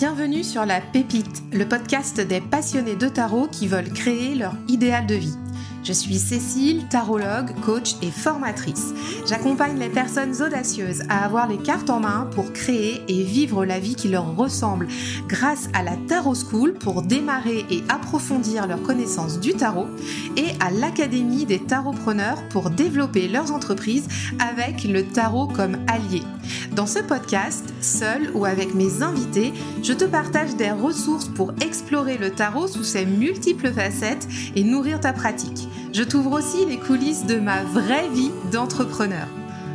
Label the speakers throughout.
Speaker 1: Bienvenue sur La Pépite, le podcast des passionnés de tarot qui veulent créer leur idéal de vie. Je suis Cécile, tarologue, coach et formatrice. J'accompagne les personnes audacieuses à avoir les cartes en main pour créer et vivre la vie qui leur ressemble grâce à la Tarot School pour démarrer et approfondir leurs connaissances du tarot et à l'Académie des tarotpreneurs pour développer leurs entreprises avec le tarot comme allié. Dans ce podcast, seul ou avec mes invités, je te partage des ressources pour explorer le tarot sous ses multiples facettes et nourrir ta pratique. Je t'ouvre aussi les coulisses de ma vraie vie d'entrepreneur.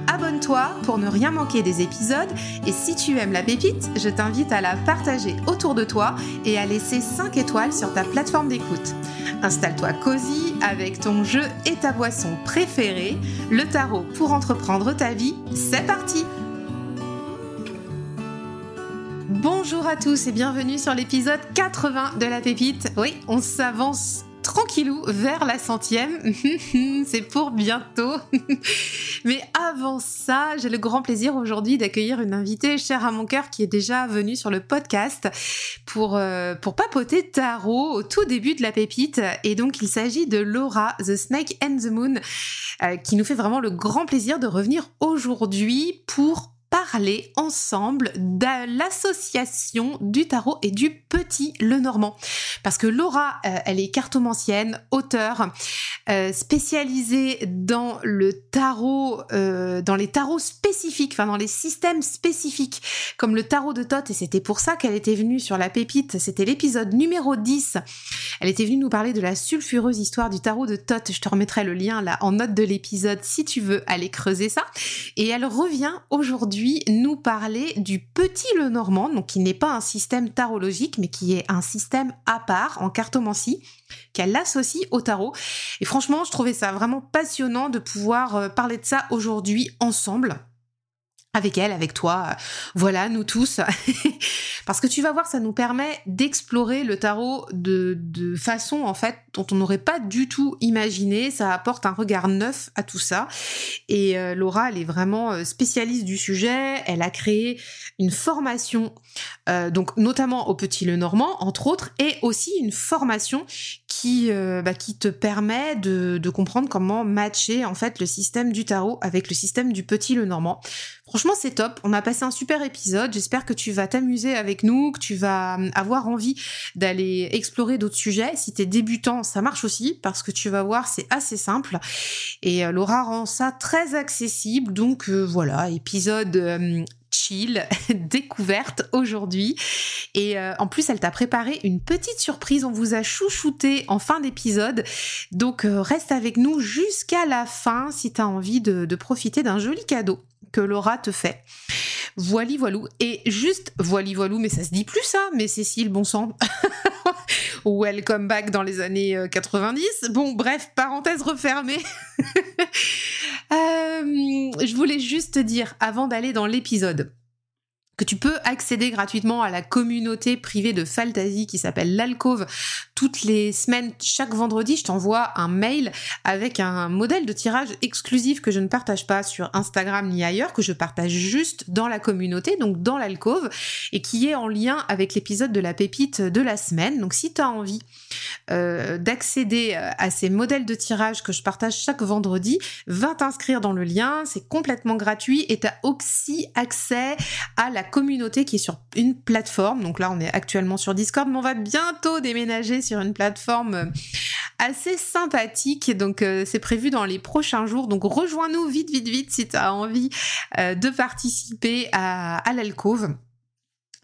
Speaker 1: Abonne-toi pour ne rien manquer des épisodes et si tu aimes la pépite, je t'invite à la partager autour de toi et à laisser 5 étoiles sur ta plateforme d'écoute. Installe-toi cosy avec ton jeu et ta boisson préférée, le tarot pour entreprendre ta vie, c'est parti Bonjour à tous et bienvenue sur l'épisode 80 de la pépite. Oui, on s'avance tranquillou vers la centième. C'est pour bientôt. Mais avant ça, j'ai le grand plaisir aujourd'hui d'accueillir une invitée chère à mon cœur qui est déjà venue sur le podcast pour, euh, papoter tarot au tout début de la pépite. Et donc, il s'agit de Laura, The Snake and the Moon, euh, qui nous fait vraiment le grand plaisir de revenir aujourd'hui pour parler ensemble de l'association du tarot et du petit le normand. Parce que Laura, euh, elle est cartomancienne, auteure, euh, spécialisée dans le tarot, euh, dans les tarots spécifiques, enfin dans les systèmes spécifiques, comme le tarot de Thoth, et c'était pour ça qu'elle était venue sur la pépite, c'était l'épisode numéro 10. Elle était venue nous parler de la sulfureuse histoire du tarot de Thoth, je te remettrai le lien là en note de l'épisode si tu veux aller creuser ça. Et elle revient aujourd'hui nous parler du petit le normand, donc qui n'est pas un système tarologique, mais qui est un système à part en cartomancie qu'elle associe au tarot. Et franchement, je trouvais ça vraiment passionnant de pouvoir euh, parler de ça aujourd'hui ensemble avec elle, avec toi, voilà, nous tous. Parce que tu vas voir, ça nous permet d'explorer le tarot de, façon, en fait, dont on n'aurait pas du tout imaginé. Ça apporte un regard neuf à tout ça. Et euh, Laura, elle est vraiment euh, spécialiste du sujet. Elle a créé une formation, euh, donc notamment au Petit Le Normand, entre autres, et aussi une formation qui, bah, qui te permet de, comprendre comment matcher, en fait, le système du tarot avec le système du Petit Le Normand. Franchement, c'est top. On a passé un super épisode. J'espère que tu vas t'amuser avec nous, que tu vas hum, avoir envie d'aller explorer d'autres sujets. Si t'es débutant, ça marche aussi parce que tu vas voir, c'est assez simple. Et euh, Laura rend ça très accessible. Donc euh, voilà, épisode hum, chill, découverte aujourd'hui. Et euh, en plus, elle t'a préparé une petite surprise. On vous a chouchouté en fin d'épisode. Donc reste avec nous jusqu'à la fin si tu as envie de, de profiter d'un joli cadeau que Laura te fait. Voili voilou. Et juste voili voilou, mais ça se dit plus ça, mais Cécile, bon sang. Welcome back dans les années 90. Euh, bon, bref, parenthèse refermée. Euh, je voulais juste dire, avant d'aller dans l'épisode, que tu peux accéder gratuitement à la communauté privée de Fantasy qui s'appelle l'Alcove. Toutes les semaines, chaque vendredi, je t'envoie un mail avec un modèle de tirage exclusif que je ne partage pas sur Instagram ni ailleurs, que je partage juste dans la communauté, donc dans l'Alcove, et qui est en lien avec l'épisode de la pépite de la semaine. Donc si tu as envie euh, d'accéder euh, à ces modèles de tirage que je partage chaque vendredi, va t'inscrire dans le lien, c'est complètement gratuit et tu as aussi accès à la communauté qui est sur une plateforme. Donc là, on est actuellement sur Discord, mais on va bientôt déménager sur une plateforme euh, assez sympathique. Donc euh, c'est prévu dans les prochains jours. Donc rejoins-nous vite, vite, vite si tu as envie euh, de participer à, à l'alcove.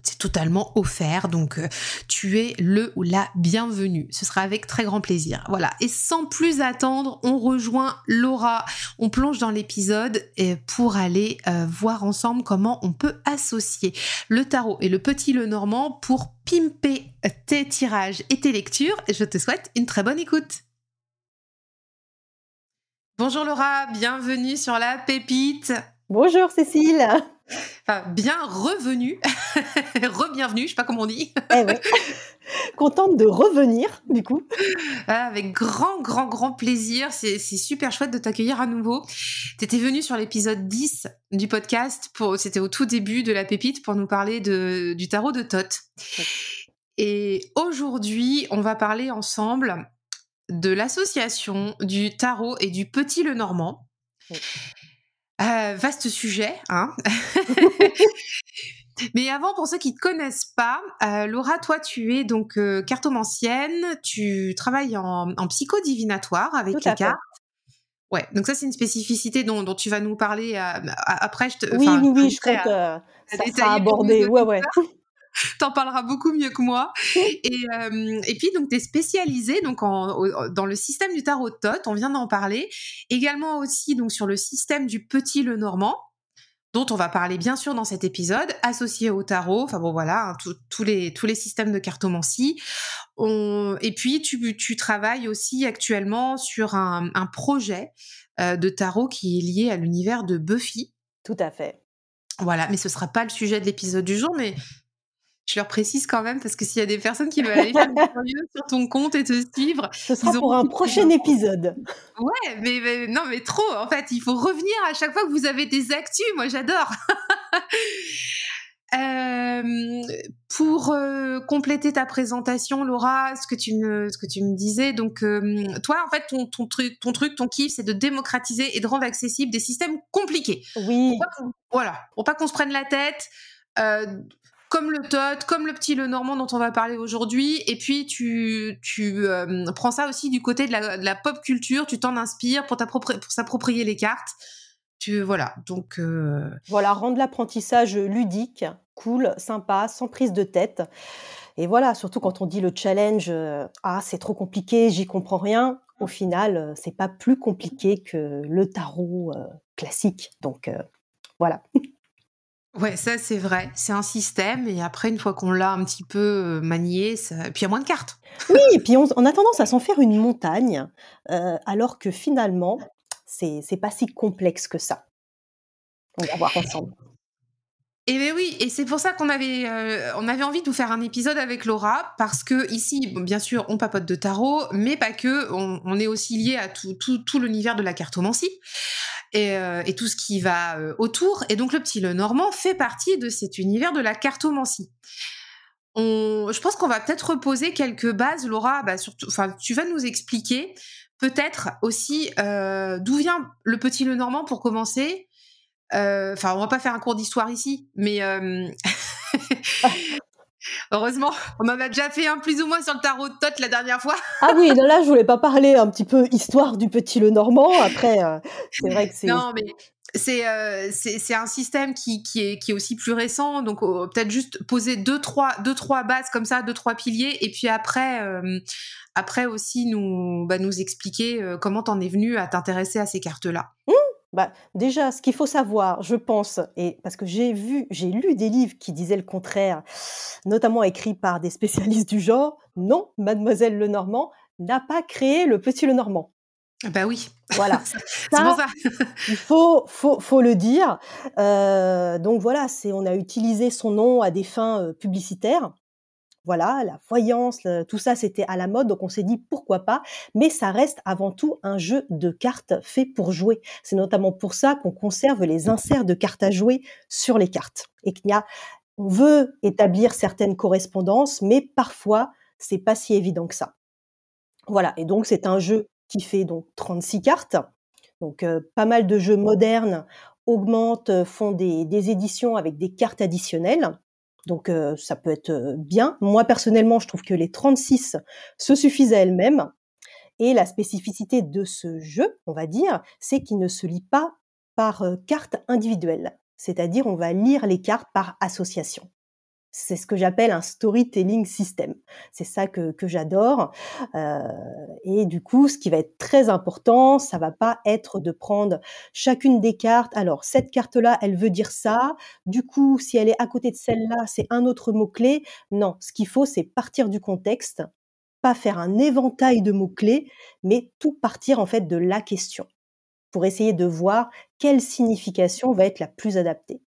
Speaker 1: C'est totalement offert, donc euh, tu es le ou la bienvenue. Ce sera avec très grand plaisir. Voilà. Et sans plus attendre, on rejoint Laura. On plonge dans l'épisode pour aller euh, voir ensemble comment on peut associer le tarot et le petit le normand pour pimper tes tirages et tes lectures. Je te souhaite une très bonne écoute. Bonjour Laura, bienvenue sur la pépite.
Speaker 2: Bonjour Cécile.
Speaker 1: Enfin, bien revenu, re-bienvenue, je sais pas comment on dit.
Speaker 2: Eh Contente de revenir, du coup.
Speaker 1: Ah, avec grand, grand, grand plaisir. C'est super chouette de t'accueillir à nouveau. Tu étais venue sur l'épisode 10 du podcast. C'était au tout début de la pépite pour nous parler de, du tarot de Thoth. Et aujourd'hui, on va parler ensemble de l'association du tarot et du petit le normand. Euh, vaste sujet, hein Mais avant, pour ceux qui ne te connaissent pas, euh, Laura, toi, tu es donc euh, cartomancienne, tu travailles en, en psychodivinatoire avec les cartes. Ouais, donc ça c'est une spécificité dont, dont, tu vas nous parler après. Je
Speaker 2: te, oui, oui, oui, je crois que ça, ça a abordé. Ouais, ouais.
Speaker 1: T'en parleras beaucoup mieux que moi. Et, euh, et puis, donc, tu es spécialisée donc, en, dans le système du tarot de Thoth, on vient d'en parler. Également aussi donc, sur le système du petit le normand, dont on va parler bien sûr dans cet épisode, associé au tarot. Enfin bon, voilà, hein, tous les, tous les systèmes de cartomancie. On... Et puis, tu, tu travailles aussi actuellement sur un, un projet euh, de tarot qui est lié à l'univers de Buffy.
Speaker 2: Tout à fait.
Speaker 1: Voilà, mais ce sera pas le sujet de l'épisode du jour, mais je leur précise quand même parce que s'il y a des personnes qui veulent aller faire sur ton compte et te suivre,
Speaker 2: ce sera pour un prochain épisode.
Speaker 1: Ouais, mais, non, mais trop. En fait, il faut revenir à chaque fois que vous avez des actus. Moi, j'adore. Euh, pour euh, compléter ta présentation, Laura, ce que tu me, ce que tu me disais, donc euh, toi, en fait, ton, ton, truc, ton truc, ton kiff, c'est de démocratiser et de rendre accessible des systèmes compliqués.
Speaker 2: Oui.
Speaker 1: voilà, pour pas qu'on se prenne la tête comme le tot, comme le petit le normand dont on va parler aujourd'hui. Et puis tu, tu euh, prends ça aussi du côté de la, pop culture, tu t'en inspires pour, pour s'approprier les cartes. Tu, voilà, donc... Euh,
Speaker 2: voilà, rendre l'apprentissage ludique, cool, sympa, sans prise de tête. Et voilà, surtout quand on dit le challenge, euh, ah c'est trop compliqué, j'y comprends rien. Au final, c'est pas plus compliqué que le tarot classique. Donc voilà.
Speaker 1: Ouais, ça c'est vrai. C'est un système et après, une fois qu'on l'a un petit peu euh, manié, ça... puis il y a moins de cartes.
Speaker 2: Oui, et puis on, a tendance à s'en faire une montagne, euh, alors que finalement, c'est pas si complexe que ça. On va voir ensemble.
Speaker 1: Et eh bien oui, et c'est pour ça qu'on avait, euh, on avait envie de vous faire un épisode avec Laura, parce que ici, bien sûr, on papote de tarot, mais pas que, on, est aussi lié à tout, tout, tout l'univers de la cartomancie. Euh, et, tout ce qui va euh, autour. Et donc le petit le normand fait partie de cet univers de la cartomancie. je pense qu'on va peut-être reposer quelques bases, Laura. Bah, surtout, enfin, tu vas nous expliquer peut-être aussi euh, d'où vient le petit le normand pour commencer. Enfin, on va pas faire un cours d'histoire ici, mais Heureusement, on en a déjà fait un plus ou moins sur le tarot de Thoth la dernière fois.
Speaker 2: ah oui, là je voulais pas parler un petit peu histoire du petit le normand. Après, euh, c'est vrai que c'est.
Speaker 1: Non, mais c'est euh, c'est un système qui, qui, est, qui est aussi plus récent, donc oh, peut-être juste poser deux trois, deux, trois bases comme ça, deux, trois piliers, et puis après, euh, après aussi nous, bah, nous expliquer comment t'en es venu à t'intéresser à ces cartes-là.
Speaker 2: Mmh bah, déjà, ce qu'il faut savoir, je pense, et parce que j'ai vu, j'ai lu des livres qui disaient le contraire, notamment écrits par des spécialistes du genre, non, Mademoiselle Lenormand n'a pas créé le petit Lenormand.
Speaker 1: Bah oui.
Speaker 2: Voilà. c'est pour ça. il faut, faut, faut le dire. Euh, donc voilà, c'est, on a utilisé son nom à des fins euh, publicitaires. Voilà, la voyance, tout ça, c'était à la mode, donc on s'est dit pourquoi pas, mais ça reste avant tout un jeu de cartes fait pour jouer. C'est notamment pour ça qu'on conserve les inserts de cartes à jouer sur les cartes et qu'il y a, on veut établir certaines correspondances, mais parfois c'est pas si évident que ça. Voilà, et donc c'est un jeu qui fait donc 36 cartes. Donc euh, pas mal de jeux modernes augmentent, font des, des éditions avec des cartes additionnelles. Donc euh, ça peut être euh, bien. Moi personnellement, je trouve que les 36 se suffisent à elles-mêmes. Et la spécificité de ce jeu, on va dire, c'est qu'il ne se lit pas par euh, carte individuelle. C'est-à-dire on va lire les cartes par association. C'est ce que j'appelle un storytelling system. C'est ça que, j'adore. Euh, et du coup, ce qui va être très important, ça va pas être de prendre chacune des cartes. Alors, cette carte-là, elle veut dire ça. Du coup, si elle est à côté de celle-là, c'est un autre mot-clé. Non, ce qu'il faut, c'est partir du contexte, pas faire un éventail de mots-clés, mais tout partir en fait de la question pour essayer de voir quelle signification va être la plus adaptée.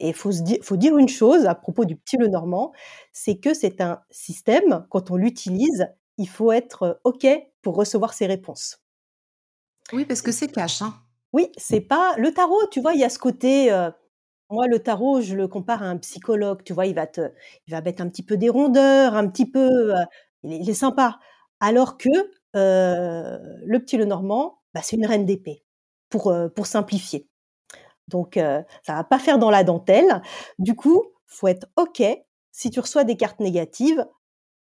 Speaker 2: Et il faut, faut dire une chose à propos du petit le normand, c'est que c'est un système, quand on l'utilise, il faut être OK pour recevoir ses réponses.
Speaker 1: Oui, parce que c'est cash. Hein.
Speaker 2: Oui, c'est pas le tarot, tu vois, il y a ce côté. moi, le tarot, je le compare à un psychologue, tu vois, il va te, il va mettre un petit peu des rondeurs, un petit peu, il, est, sympa. Alors que le petit le normand, bah, c'est une reine d'épée, pour pour simplifier. Donc, ça va pas faire dans la dentelle. Du coup, faut être ok. Si tu reçois des cartes négatives,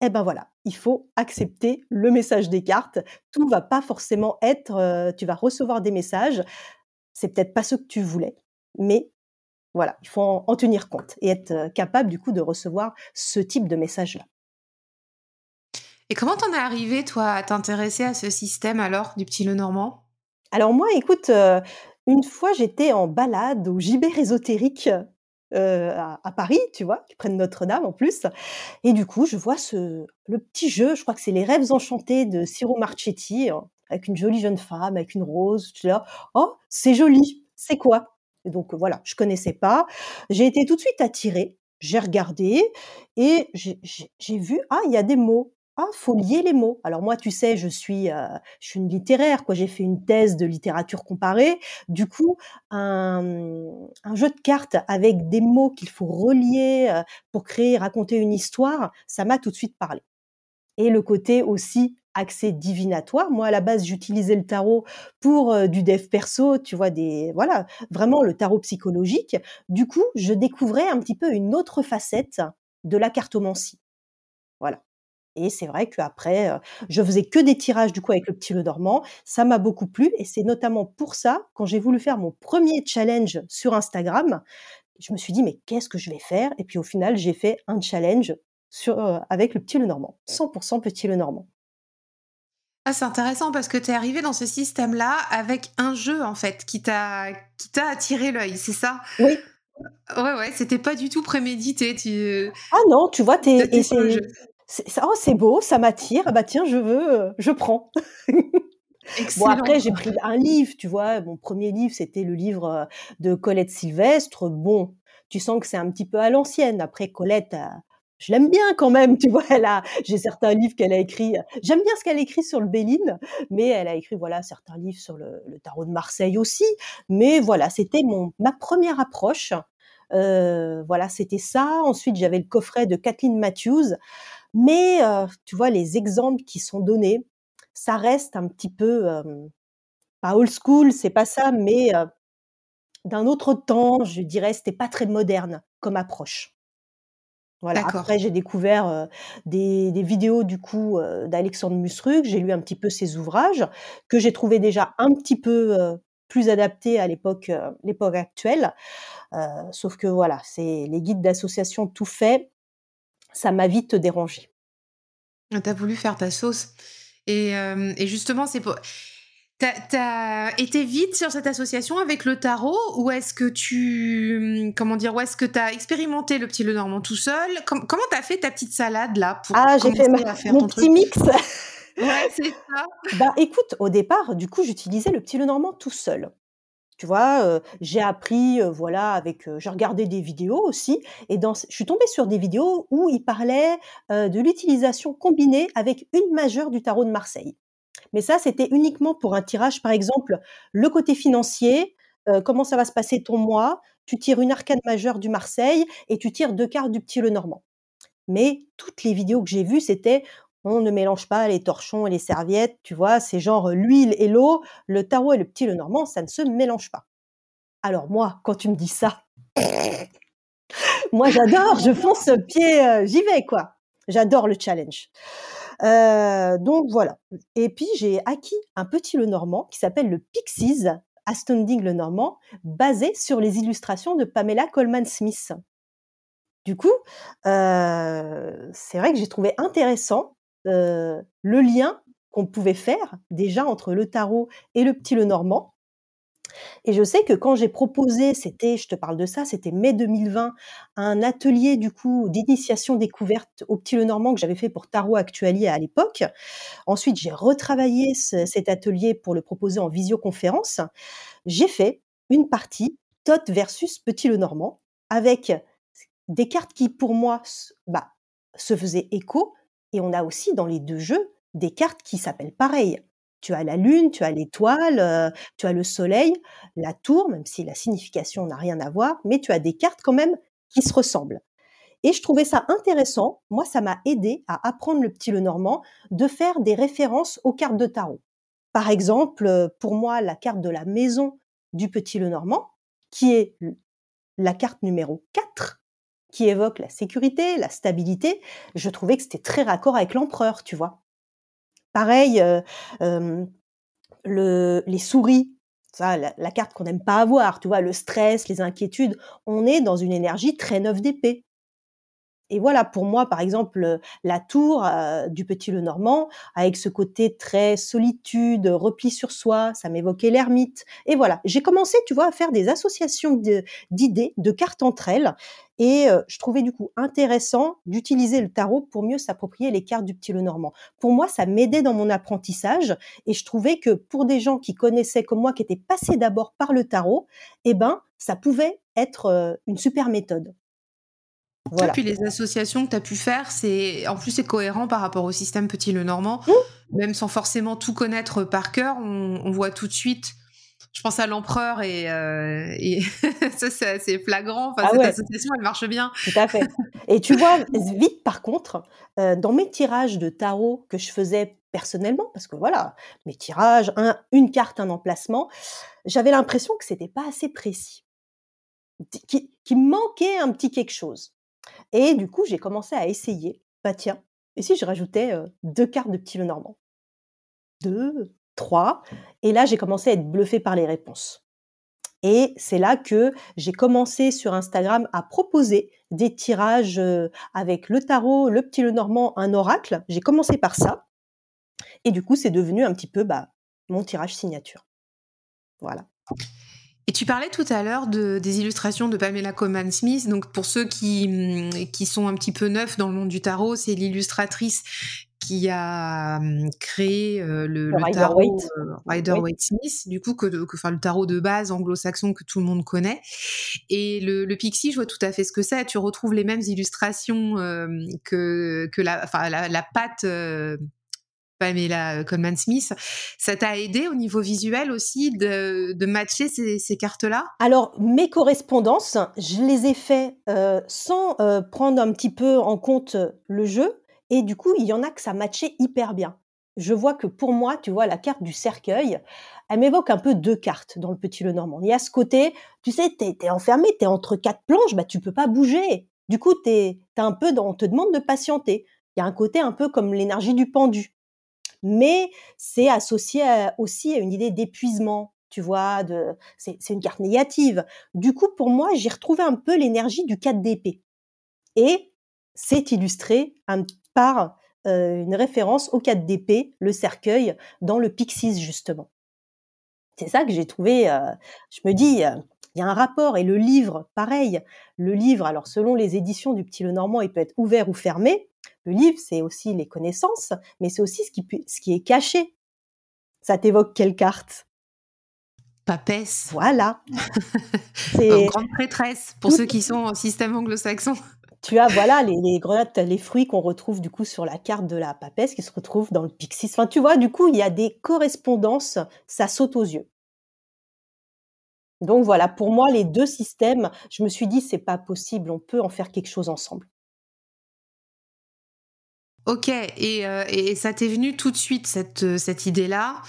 Speaker 2: eh ben voilà, il faut accepter le message des cartes. Tout va pas forcément être, euh, tu vas recevoir des messages, c'est peut-être pas ce que tu voulais, mais voilà, il faut en, tenir compte et être euh, capable du coup de recevoir ce type de message-là.
Speaker 1: Et comment t'en es arrivé, toi, à t'intéresser à ce système alors du petit Lenormand?
Speaker 2: Alors moi, écoute, euh, une fois j'étais en balade au gibet ésotérique à, Paris, tu vois, qui prennent Notre-Dame en plus. Et du coup, je vois ce, le petit jeu, je crois que c'est Les Rêves Enchantés de Ciro Marchetti, hein, avec une jolie jeune femme, avec une rose. Je suis là, oh, c'est joli, c'est quoi? Donc voilà, je connaissais pas. J'ai été tout de suite attirée. J'ai regardé et j'ai vu, ah, il y a des mots. Ah, faut lier les mots. Alors moi, tu sais, je suis, euh, je suis une littéraire, quoi. J'ai fait une thèse de littérature comparée. Du coup, un, jeu de cartes avec des mots qu'il faut relier euh, pour créer, raconter une histoire, ça m'a tout de suite parlé. Et le côté aussi accès divinatoire. Moi, à la base, j'utilisais le tarot pour euh, du dev perso, tu vois, des, voilà, vraiment le tarot psychologique. Du coup, je découvrais un petit peu une autre facette de la cartomancie. Voilà. Et c'est vrai qu'après, je faisais que des tirages du coup avec le petit le dormant. Ça m'a beaucoup plu et c'est notamment pour ça, quand j'ai voulu faire mon premier challenge sur Instagram, je me suis dit mais qu'est-ce que je vais faire? Et puis au final, j'ai fait un challenge sur, avec le petit le normand, 100% petit le normand.
Speaker 1: Ah, c'est intéressant parce que tu es arrivé dans ce système-là avec un jeu en fait qui t'a qui t'a attiré l'œil, c'est ça?
Speaker 2: Oui.
Speaker 1: Ouais ouais, c'était pas du tout prémédité. Tu...
Speaker 2: Ah non, tu vois, t'es, c'est, oh, c'est beau, ça m'attire. Ah bah tiens, je veux, euh, je prends. Bon, après, j'ai pris un livre, tu vois. Mon premier livre, c'était le livre euh, de Colette Sylvestre. Bon, tu sens que c'est un petit peu à l'ancienne. Après, Colette, euh, je l'aime bien quand même, tu vois. Elle a, j'ai certains livres qu'elle a écrits. J'aime bien ce qu'elle écrit sur le Béline, mais elle a écrit, voilà, certains livres sur le, tarot de Marseille aussi. Mais voilà, c'était mon, ma première approche. voilà, c'était ça. Ensuite, j'avais le coffret de Kathleen Matthews. Mais tu vois, les exemples qui sont donnés, ça reste un petit peu pas old school, c'est pas ça, mais d'un autre temps, je dirais, c'était pas très moderne comme approche. Voilà. Après, j'ai découvert des, vidéos du coup d'Alexandre Musrug. J'ai lu un petit peu ses ouvrages que j'ai trouvé déjà un petit peu plus adaptés à l'époque, l'époque actuelle. sauf que voilà, c'est les guides d'association tout fait ça m'a vite dérangé.
Speaker 1: Ah, tu as voulu faire ta sauce. Et, euh, justement, c'est pour. T'as as été vite sur cette association avec le tarot ou est-ce que tu comment dire où est-ce que t'as expérimenté le petit Lenormand tout seul? Comment Comment t'as fait ta petite salade là
Speaker 2: pour Ah j'ai fait mon petit mix.
Speaker 1: ouais c'est ça.
Speaker 2: Bah écoute au départ du coup j'utilisais le petit Lenormand tout seul. Tu vois, j'ai appris, voilà, avec, j'ai regardé des vidéos aussi, et je suis tombée sur des vidéos où il parlait de l'utilisation combinée avec une majeure du tarot de Marseille. Mais ça, c'était uniquement pour un tirage, par exemple, le côté financier, comment ça va se passer ton mois. Tu tires une arcade majeure du Marseille et tu tires deux cartes du petit Le Normand. Mais toutes les vidéos que j'ai vues, c'était on ne mélange pas les torchons et les serviettes, tu vois, c'est genre l'huile et l'eau, le tarot et le petit le normand, ça ne se mélange pas. Alors moi, quand tu me dis ça, moi j'adore, je fonce pied, euh, j'y vais quoi. J'adore le challenge. Euh, donc voilà. Et puis j'ai acquis un petit le normand qui s'appelle le Pixies Astounding le normand, basé sur les illustrations de Pamela Coleman Smith. Du coup, euh, c'est vrai que j'ai trouvé intéressant le lien qu'on pouvait faire déjà entre le tarot et le petit le normand. Et je sais que quand j'ai proposé, c'était, je te parle de ça, c'était mai 2020, un atelier du coup d'initiation découverte au petit le normand que j'avais fait pour Tarot Actualier à l'époque. Ensuite, j'ai retravaillé cet atelier pour le proposer en visioconférence. J'ai fait une partie Tot versus Petit le Normand avec des cartes qui, pour moi, bah, se faisaient écho. Et on a aussi dans les deux jeux des cartes qui s'appellent pareil. Tu as la lune, tu as l'étoile, euh, tu as le soleil, la tour, même si la signification n'a rien à voir, mais tu as des cartes quand même qui se ressemblent. Et je trouvais ça intéressant. Moi, ça m'a aidé à apprendre le petit le normand, de faire des références aux cartes de tarot. Par exemple, euh, pour moi, la carte de la maison du petit le normand, qui est la carte numéro 4, qui évoque la sécurité, la stabilité, je trouvais que c'était très raccord avec l'empereur, tu vois. Pareil, euh, le, les souris, ça, la, la carte qu'on n'aime pas avoir, tu vois, le stress, les inquiétudes, on est dans une énergie très neuve d'épée. Et voilà, pour moi, par exemple, la tour euh, du Petit Le Normand, avec ce côté très solitude, repli sur soi, ça m'évoquait l'ermite. Et voilà, j'ai commencé, tu vois, à faire des associations d'idées, de, cartes entre elles. Et euh, je trouvais du coup intéressant d'utiliser le tarot pour mieux s'approprier les cartes du Petit Le Normand. Pour moi, ça m'aidait dans mon apprentissage. Et je trouvais que pour des gens qui connaissaient comme moi, qui étaient passés d'abord par le tarot, eh ben, ça pouvait être euh, une super méthode.
Speaker 1: Et puis les associations que tu as pu faire, c'est en plus c'est cohérent par rapport au système Petit Le Normand, mmh. même sans forcément tout connaître par cœur, on, voit tout de suite. Je pense à l'empereur et, euh, ça c'est assez flagrant. Enfin, ah cette association, elle marche bien.
Speaker 2: Tout à fait. Et tu vois, vite par contre, euh, dans mes tirages de tarot que je faisais personnellement, parce que voilà, mes tirages, une carte, un emplacement, j'avais l'impression que c'était pas assez précis, qu'il manquait un petit quelque chose. Et du coup, j'ai commencé à essayer. Bah tiens, et si je rajoutais deux cartes de petit Lenormand? Deux, trois. Et là, j'ai commencé à être bluffée par les réponses. Et c'est là que j'ai commencé sur Instagram à proposer des tirages avec le tarot, le petit Lenormand, un oracle. J'ai commencé par ça. Et du coup, c'est devenu un petit peu bah, mon tirage signature. Voilà.
Speaker 1: Et tu parlais tout à l'heure de, des illustrations de Pamela Coleman Smith. Donc, pour ceux qui, mm, qui sont un petit peu neufs dans le monde du tarot, c'est l'illustratrice qui a mm, créé euh, le, tarot euh, Rider Waite Smith, du coup, que, que enfin, le tarot de base anglo-saxon que tout le monde connaît. Et le, le, Pixie, je vois tout à fait ce que c'est. Tu retrouves les mêmes illustrations euh, que, que la, enfin, la, la patte Pamela Coleman Smith. Ça t'a aidé au niveau visuel aussi de, matcher ces, cartes-là?
Speaker 2: Alors, mes correspondances, je les ai fait euh, sans euh, prendre un petit peu en compte le jeu. Et du coup, il y en a que ça matchait hyper bien. Je vois que pour moi, tu vois, la carte du cercueil, elle m'évoque un peu deux cartes dans le Petit Le Normand. Il y a ce côté, tu sais, t'es es enfermé, t'es entre quatre planches, bah tu peux pas bouger. Du coup, un peu on te demande de patienter. Il y a un côté un peu comme l'énergie du pendu mais c'est associé aussi à une idée d'épuisement, tu vois, de, c'est, une carte négative. Du coup, pour moi, j'ai retrouvé un peu l'énergie du 4 d'épée. Et c'est illustré par euh, une référence au 4 d'épée, le cercueil, dans le Pixies, justement. C'est ça que j'ai trouvé, euh, je me dis, euh, il y a un rapport. Et le livre, pareil. Le livre, alors selon les éditions du Petit Lenormand, il peut être ouvert ou fermé. Le livre, c'est aussi les connaissances, mais c'est aussi ce qui, ce qui est caché. Ça t'évoque quelle carte?
Speaker 1: Papesse.
Speaker 2: Voilà.
Speaker 1: c'est grande prêtresse pour ceux qui sont en système anglo-saxon.
Speaker 2: Tu as voilà les, les grenades, les fruits qu'on retrouve du coup sur la carte de la papesse qui se retrouvent dans le pixis. Enfin, tu vois, du coup, il y a des correspondances, ça saute aux yeux. Donc voilà, pour moi, les deux systèmes, je me suis dit, c'est pas possible, on peut en faire quelque chose ensemble.
Speaker 1: Ok, et, euh, et ça t'est venu tout de suite, cette, euh, cette idée-là?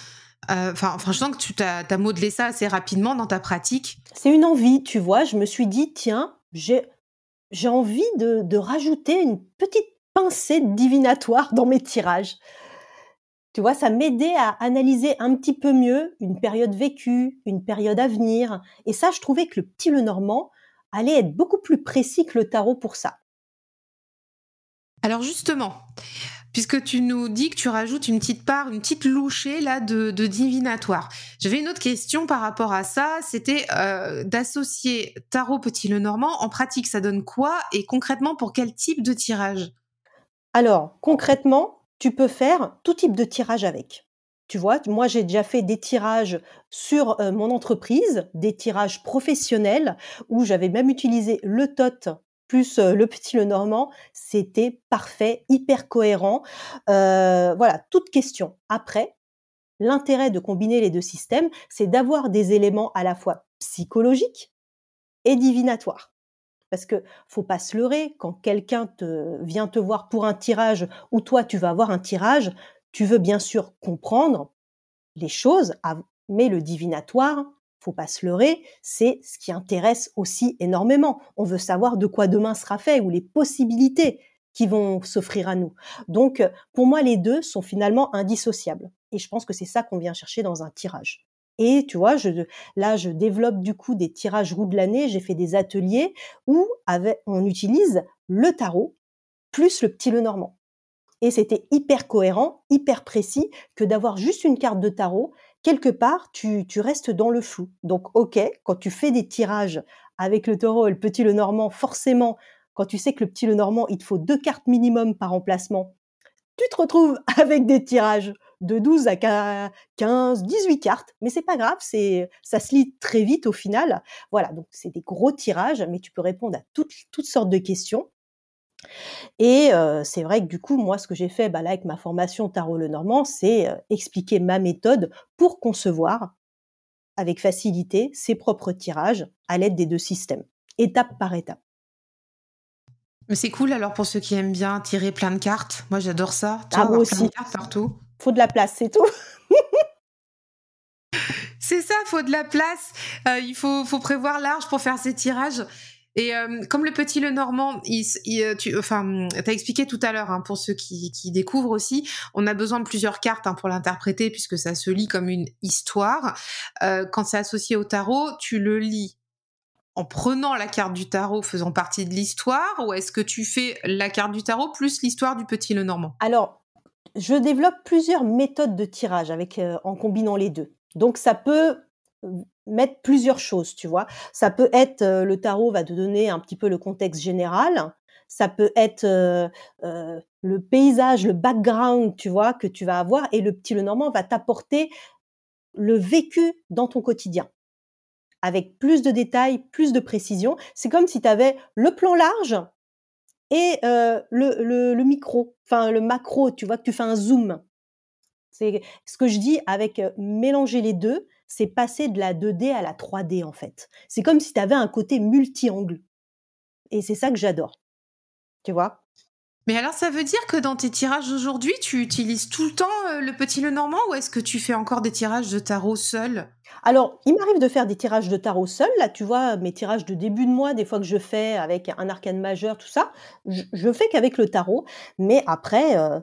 Speaker 1: Euh, Enfin, je sens que tu as, modelé ça assez rapidement dans ta pratique.
Speaker 2: C'est une envie, tu vois. Je me suis dit, tiens, j'ai envie de, de rajouter une petite pincée divinatoire dans mes tirages. Tu vois, ça m'aidait à analyser un petit peu mieux une période vécue, une période à venir. Et ça, je trouvais que le petit Lenormand allait être beaucoup plus précis que le tarot pour ça.
Speaker 1: Alors justement, puisque tu nous dis que tu rajoutes une petite part, une petite louchée là de, divinatoire. J'avais une autre question par rapport à ça, c'était euh, d'associer tarot petit le normand. En pratique, ça donne quoi et concrètement pour quel type de tirage?
Speaker 2: Alors concrètement, tu peux faire tout type de tirage avec. Tu vois, moi j'ai déjà fait des tirages sur mon entreprise, des tirages professionnels où j'avais même utilisé le TOT plus le petit le normand, c'était parfait, hyper cohérent. voilà, toute question. Après, l'intérêt de combiner les deux systèmes, c'est d'avoir des éléments à la fois psychologiques et divinatoires. Parce que faut pas se leurrer, quand quelqu'un te, vient te voir pour un tirage ou toi tu vas avoir un tirage, tu veux bien sûr comprendre les choses, mais le divinatoire, faut pas se leurrer, c'est ce qui intéresse aussi énormément. On veut savoir de quoi demain sera fait ou les possibilités qui vont s'offrir à nous. Donc, pour moi, les deux sont finalement indissociables. Et je pense que c'est ça qu'on vient chercher dans un tirage. Et tu vois, là, je développe du coup des tirages roux de l'année. J'ai fait des ateliers où on utilise le tarot plus le petit le normand. Et c'était hyper cohérent, hyper précis que d'avoir juste une carte de tarot. Quelque part, tu, tu restes dans le flou. Donc, ok, quand tu fais des tirages avec le taureau et le petit le normand, forcément, quand tu sais que le petit le normand, il te faut deux cartes minimum par emplacement, tu te retrouves avec des tirages de 12 à 15, 18 cartes, mais c'est pas grave, c'est ça se lit très vite au final. Voilà, donc c'est des gros tirages, mais tu peux répondre à toutes, toutes sortes de questions. Et c'est vrai que du coup, moi, ce que j'ai fait bah, là avec ma formation Tarot le Normand, c'est expliquer ma méthode pour concevoir avec facilité ses propres tirages à l'aide des deux systèmes, étape par étape.
Speaker 1: Mais c'est cool alors pour ceux qui aiment bien tirer plein de cartes. Moi j'adore ça. ah, moi aussi. Plein de cartes partout.
Speaker 2: Faut de la place, c'est tout.
Speaker 1: c'est ça, faut de la place. Euh, il faut, faut prévoir large pour faire ces tirages. Et euh, comme le petit le normand, il, euh, tu, enfin, t'as expliqué tout à l'heure hein, pour ceux qui, qui, découvrent aussi, on a besoin de plusieurs cartes hein, pour l'interpréter puisque ça se lit comme une histoire. Euh, quand c'est associé au tarot, tu le lis en prenant la carte du tarot faisant partie de l'histoire ou est-ce que tu fais la carte du tarot plus l'histoire du petit le normand
Speaker 2: Alors, je développe plusieurs méthodes de tirage avec euh, en combinant les deux. Donc ça peut euh, mettre plusieurs choses, tu vois. Ça peut être euh, le tarot va te donner un petit peu le contexte général, ça peut être le paysage, le background, tu vois, que tu vas avoir et le petit le normand va t'apporter le vécu dans ton quotidien avec plus de détails, plus de précision. C'est comme si tu avais le plan large et euh, le, micro, enfin le macro, tu vois que tu fais un zoom. C'est ce que je dis avec euh, mélanger les deux, c'est passer de la 2D à la 3D en fait. C'est comme si tu avais un côté multi-angle. Et c'est ça que j'adore. Tu vois?
Speaker 1: Mais alors, ça veut dire que dans tes tirages aujourd'hui, tu utilises tout le temps euh, le petit le normand ou est-ce que tu fais encore des tirages de tarot seul?
Speaker 2: Alors, il m'arrive de faire des tirages de tarot seul. Là, tu vois, mes tirages de début de mois, des fois que je fais avec un arcane majeur, tout ça, je, fais qu'avec le tarot. Mais après, euh,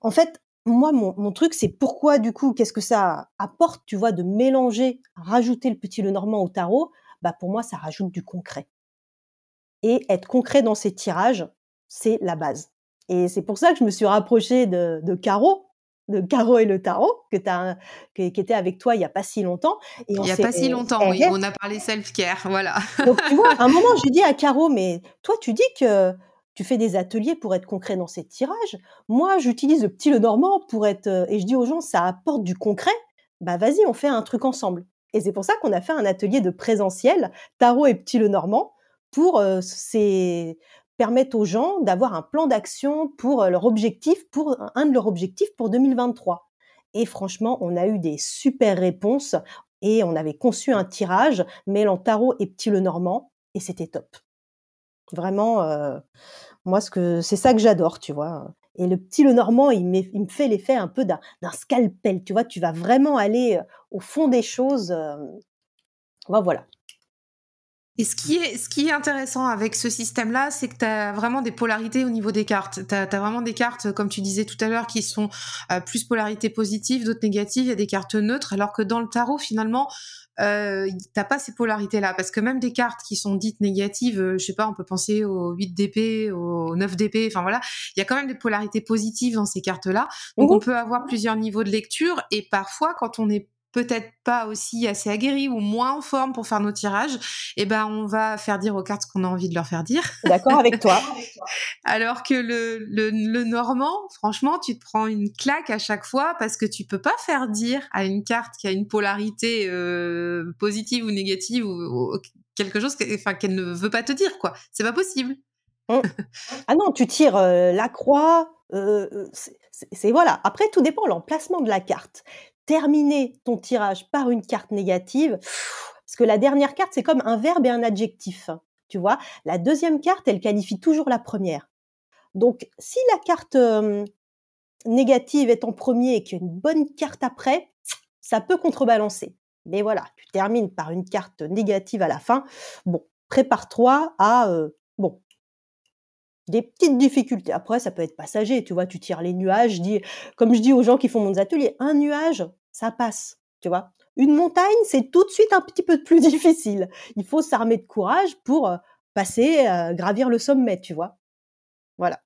Speaker 2: en fait, moi, mon, truc, c'est pourquoi, du coup, qu'est-ce que ça apporte, tu vois, de mélanger, rajouter le petit le normand au tarot? Bah, pour moi, ça rajoute du concret. Et être concret dans ces tirages, c'est la base. Et c'est pour ça que je me suis rapprochée de, de Caro, de Caro et le tarot, que as, qui était avec toi il n'y a pas si longtemps.
Speaker 1: Et il n'y a pas si longtemps, oui. On a parlé self-care, voilà.
Speaker 2: Donc, tu vois, à un moment, j'ai dit à Caro, mais toi, tu dis que tu fais des ateliers pour être concret dans ces tirages. Moi, j'utilise le petit le normand pour être. Et je dis aux gens, ça apporte du concret. Bah, vas-y, on fait un truc ensemble. Et c'est pour ça qu'on a fait un atelier de présentiel, tarot et petit le normand, pour euh, ces permettent aux gens d'avoir un plan d'action pour euh, leur objectif, pour un de leurs objectifs pour 2023. Et franchement, on a eu des super réponses et on avait conçu un tirage mêlant tarot et petit le normand et c'était top. Vraiment, euh, moi, ce que c'est ça que j'adore, tu vois. Et le petit le normand, il, me fait l'effet un peu d'un scalpel, tu vois. Tu vas vraiment aller euh, au fond des choses. voilà.
Speaker 1: Et ce qui, est, ce qui est intéressant avec ce système-là, c'est que tu as vraiment des polarités au niveau des cartes. Tu as, vraiment des cartes, comme tu disais tout à l'heure, qui sont euh, plus polarité positive, d'autres négatives, il y a des cartes neutres, alors que dans le tarot, finalement, euh, t'as pas ces polarités-là. Parce que même des cartes qui sont dites négatives, euh, je sais pas, on peut penser au 8 d'épée, au 9 d'épée, enfin voilà, il y a quand même des polarités positives dans ces cartes-là. Donc mmh on peut avoir plusieurs niveaux de lecture, et parfois, quand on est peut-être pas aussi assez aguerri ou moins en forme pour faire nos tirages, eh ben on va faire dire aux cartes ce qu'on a envie de leur faire dire.
Speaker 2: D'accord avec toi.
Speaker 1: Alors que le, le, normand, franchement, tu te prends une claque à chaque fois parce que tu peux pas faire dire à une carte qui a une polarité euh, positive ou négative ou, quelque chose qu'elle ne veut pas te dire, quoi. C'est pas possible.
Speaker 2: Mmh. ah non, tu tires euh, la croix. Euh, c'est voilà. Après, tout dépend de l'emplacement de la carte. Terminer ton tirage par une carte négative, parce que la dernière carte, c'est comme un verbe et un adjectif. Tu vois, la deuxième carte, elle qualifie toujours la première. Donc, si la carte négative est en premier et qu'il y a une bonne carte après, ça peut contrebalancer. Mais voilà, tu termines par une carte négative à la fin. Bon, prépare-toi à bon des petites difficultés. Après, ça peut être passager. Tu vois, tu tires les nuages. dis, comme je dis aux gens qui font mon atelier, un nuage, ça passe. Tu vois, une montagne, c'est tout de suite un petit peu plus difficile. Il faut s'armer de courage pour passer, gravir le sommet. Tu vois. Voilà.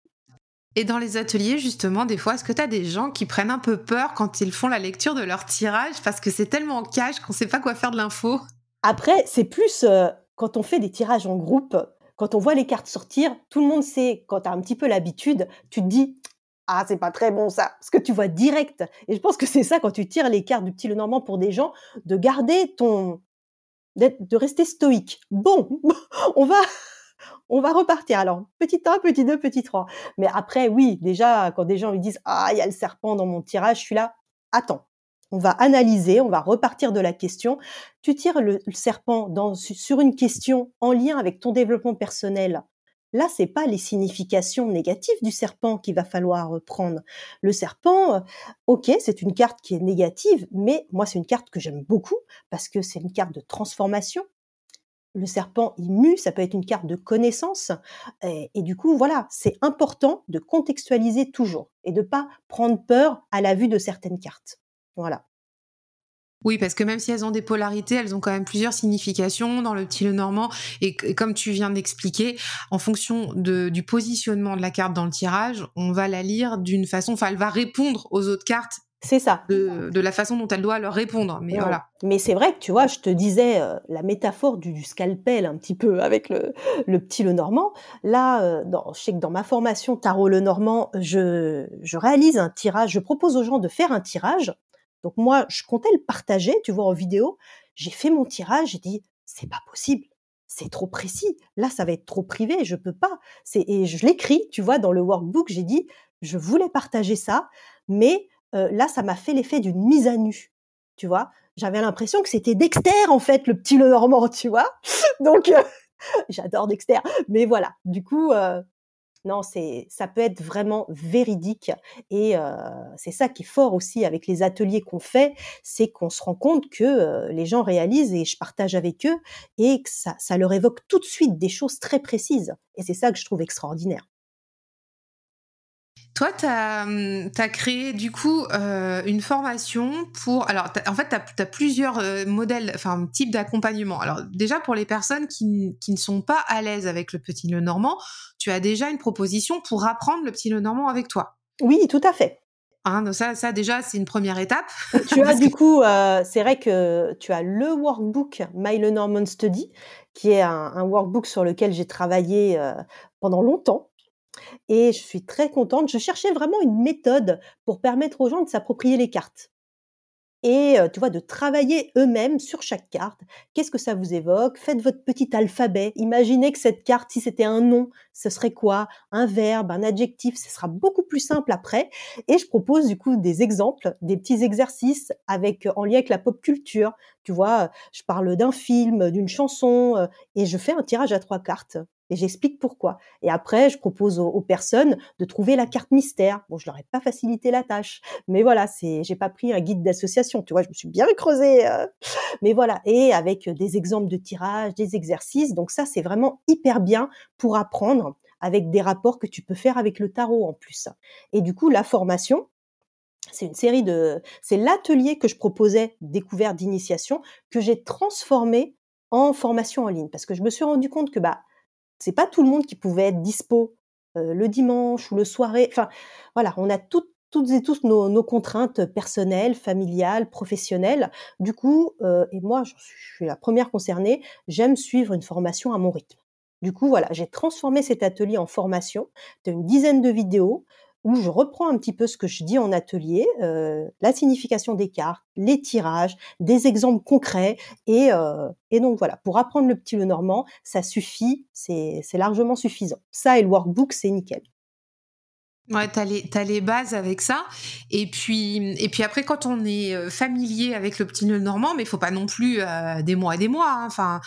Speaker 1: Et dans les ateliers, justement, des fois, est-ce que tu as des gens qui prennent un peu peur quand ils font la lecture de leur tirage? Parce que c'est tellement cash qu'on ne sait pas quoi faire de l'info
Speaker 2: Après, c'est plus euh, quand on fait des tirages en groupe, quand on voit les cartes sortir, tout le monde sait, quand tu as un petit peu l'habitude, tu te dis ah, c'est pas très bon ça, parce que tu vois direct. Et je pense que c'est ça quand tu tires les cartes du petit Lenormand pour des gens, de garder ton. de rester stoïque. Bon, on va on va repartir. Alors, petit 1, petit 2, petit 3. Mais après, oui, déjà, quand des gens lui disent Ah, il y a le serpent dans mon tirage, je suis là, attends. On va analyser, on va repartir de la question. Tu tires le, serpent sur une question en lien avec ton développement personnel. Là, c'est pas les significations négatives du serpent qu'il va falloir prendre. Le serpent, euh, ok, c'est une carte qui est négative, mais moi, c'est une carte que j'aime beaucoup parce que c'est une carte de transformation, le serpent, il mue, ça peut être une carte de connaissance. Et, du coup, voilà, c'est important de contextualiser toujours et de pas prendre peur à la vue de certaines cartes. Voilà.
Speaker 1: Oui, parce que même si elles ont des polarités, elles ont quand même plusieurs significations dans le petit le normand. Et, comme tu viens d'expliquer, en fonction du positionnement de la carte dans le tirage, on va la lire d'une façon, enfin, elle va répondre aux autres cartes
Speaker 2: c'est ça.
Speaker 1: De, la façon dont elle doit leur répondre. Mais voilà.
Speaker 2: Mais c'est vrai que tu vois, je te disais euh, la métaphore du, scalpel un petit peu avec le, petit le normand. Là, euh, je sais que dans ma formation tarot le normand, je, je réalise un tirage. Je propose aux gens de faire un tirage. Donc moi, je comptais le partager, tu vois, en vidéo. J'ai fait mon tirage. J'ai dit, c'est pas possible. C'est trop précis. Là, ça va être trop privé. Je peux pas. Et je l'écris, tu vois, dans le workbook. J'ai dit, je voulais partager ça, mais là, ça m'a fait l'effet d'une mise à nu, tu vois. J'avais l'impression que c'était Dexter, en fait, le petit Lenormand, tu vois. Donc, euh, j'adore Dexter. Mais voilà, du coup, non, c'est, ça peut être vraiment véridique. Et c'est ça qui est fort aussi avec les ateliers qu'on fait, c'est qu'on se rend compte que les gens réalisent et je partage avec eux et que ça, ça leur évoque tout de suite des choses très précises. Et c'est ça que je trouve extraordinaire.
Speaker 1: Toi, tu as, hum, créé du coup euh, une formation pour... Alors, en fait, tu as, plusieurs euh, modèles, enfin, types d'accompagnement. Alors, déjà, pour les personnes qui, ne sont pas à l'aise avec le petit le normand, tu as déjà une proposition pour apprendre le petit le normand avec toi.
Speaker 2: Oui, tout à fait.
Speaker 1: Hein, ça, ça, déjà, c'est une première étape.
Speaker 2: Tu as du coup, euh, c'est vrai que tu as le workbook My Lenormand Study, qui est un workbook sur lequel j'ai travaillé pendant longtemps et je suis très contente. Je cherchais vraiment une méthode pour permettre aux gens de s'approprier les cartes. Et tu vois, de travailler eux-mêmes sur chaque carte. Qu'est-ce que ça vous évoque? Faites votre petit alphabet. Imaginez que cette carte, si c'était un nom, ce serait quoi? Un verbe, un adjectif. Ce sera beaucoup plus simple après. Et je propose du coup des exemples, des petits exercices avec en lien avec la pop culture. Tu vois, je parle d'un film, d'une chanson, et je fais un tirage à trois cartes et j'explique pourquoi. Et après, je propose aux, personnes de trouver la carte mystère. Bon, je leur ai pas facilité la tâche, mais voilà, c'est, j'ai pas pris un guide d'association, tu vois, je me suis bien creusé. Euh. mais voilà, et avec des exemples de tirage, des exercices. Donc ça, c'est vraiment hyper bien pour apprendre avec des rapports que tu peux faire avec le tarot en plus. Et du coup, la formation, c'est une série de, c'est l'atelier que je proposais, découverte d'initiation, que j'ai transformé en formation en ligne, parce que je me suis rendu compte que bah c'est pas tout le monde qui pouvait être dispo le dimanche ou le soirée. Enfin, voilà, on a toutes et tous nos, contraintes personnelles, familiales, professionnelles. Du coup, et moi, je suis la première concernée, j'aime suivre une formation à mon rythme. Du coup, voilà, j'ai transformé cet atelier en formation de une dizaine de vidéos où je reprends un petit peu ce que je dis en atelier, euh, la signification des cartes, les tirages, des exemples concrets. Et, euh, et donc voilà, pour apprendre le petit le normand, ça suffit, c'est largement suffisant. Ça et le workbook, c'est nickel.
Speaker 1: Ouais, t'as les, as les bases avec ça. Et puis, et puis après, quand on est euh, familier avec le petit nœud normand, mais il faut pas non plus des mois et des mois. Hein. Enfin,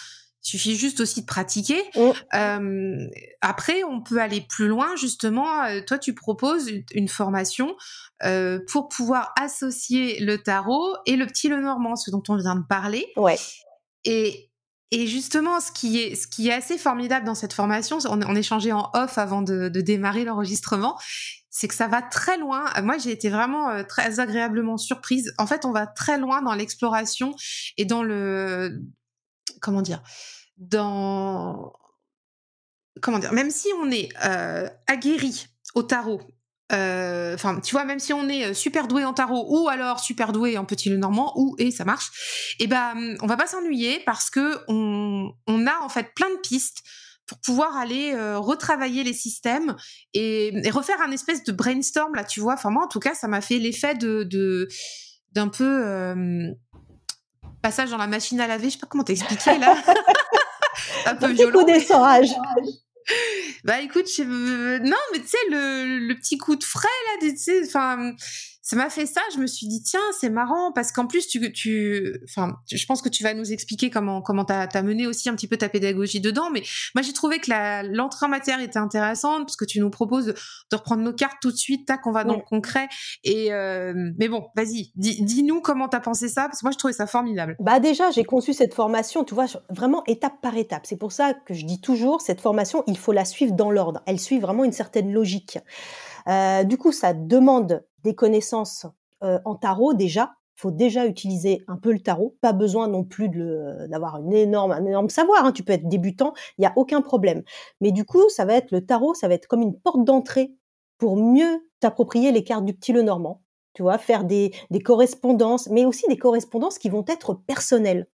Speaker 1: suffit juste aussi de pratiquer. Mm. Euh, après, on peut aller plus loin, justement. Euh, toi, tu proposes une, formation euh, pour pouvoir associer le tarot et le petit le normand, ce dont on vient de parler.
Speaker 2: Ouais.
Speaker 1: Et, et justement, ce qui, est, ce qui est assez formidable dans cette formation, on, on échangeait en off avant de, de démarrer l'enregistrement, c'est que ça va très loin. Moi, j'ai été vraiment très agréablement surprise. En fait, on va très loin dans l'exploration et dans le comment dire, dans comment dire, même si on est aguerri au tarot, enfin, tu vois, même si on est super doué en tarot ou alors super doué en petit le normand, ou et ça marche, eh ben, on va pas s'ennuyer parce que on, a en fait plein de pistes pour pouvoir aller retravailler les systèmes et, refaire un espèce de brainstorm là, tu vois. Enfin moi, en tout cas, ça m'a fait l'effet de d'un peu passage dans la machine à laver, je sais pas comment t'expliquer là.
Speaker 2: un peu violent. Coup d'essorage.
Speaker 1: Bah écoute, non, mais tu sais le, le, petit coup de frais là, tu sais, enfin ça m'a fait ça. Je me suis dit tiens, c'est marrant parce qu'en plus tu, tu, enfin, je pense que tu vas nous expliquer comment comment t'as as mené aussi un petit peu ta pédagogie dedans. Mais moi j'ai trouvé que l'entrée en matière était intéressante parce que tu nous proposes de, reprendre nos cartes tout de suite, tac, on va dans le concret. Et euh, mais bon, vas-y, dis-nous comment t'as pensé ça parce que moi je trouvais ça formidable.
Speaker 2: Bah déjà j'ai conçu cette formation, tu vois, vraiment étape par étape. C'est pour ça que je dis toujours cette formation, il faut la suivre dans l'ordre. Elle suit vraiment une certaine logique. Euh, du coup, ça demande des connaissances euh, en tarot déjà. Il faut déjà utiliser un peu le tarot. Pas besoin non plus d'avoir une énorme, un énorme savoir. Hein. Tu peux être débutant, il n'y a aucun problème. Mais du coup, ça va être le tarot, ça va être comme une porte d'entrée pour mieux t'approprier les cartes du petit le normand. Tu vois, faire des correspondances, mais aussi des correspondances qui vont être personnelles.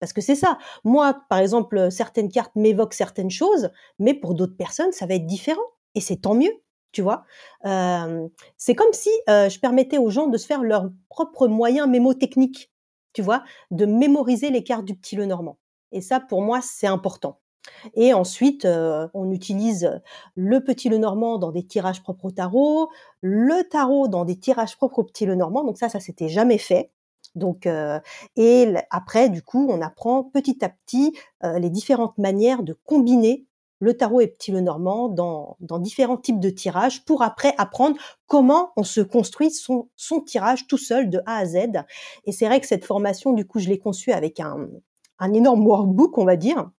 Speaker 2: Parce que c'est ça. Moi, par exemple, certaines cartes m'évoquent certaines choses, mais pour d'autres personnes, ça va être différent. Et c'est tant mieux tu vois? c'est comme si je permettais aux gens de se faire leurs propres moyens mémotechniques, tu vois, de mémoriser les cartes du petit le normand. Et ça, pour moi, c'est important. Et ensuite, on utilise le petit le normand dans des tirages propres au tarot, le tarot dans des tirages propres au petit le normand. Donc ça, ça s'était jamais fait. Donc, et après, du coup, on apprend petit à petit les différentes manières de combiner le tarot et petit le normand dans, différents types de tirages pour après apprendre comment on se construit son, son tirage tout seul de A à Z. Et c'est vrai que cette formation, du coup, je l'ai conçue avec un, un énorme workbook, on va dire,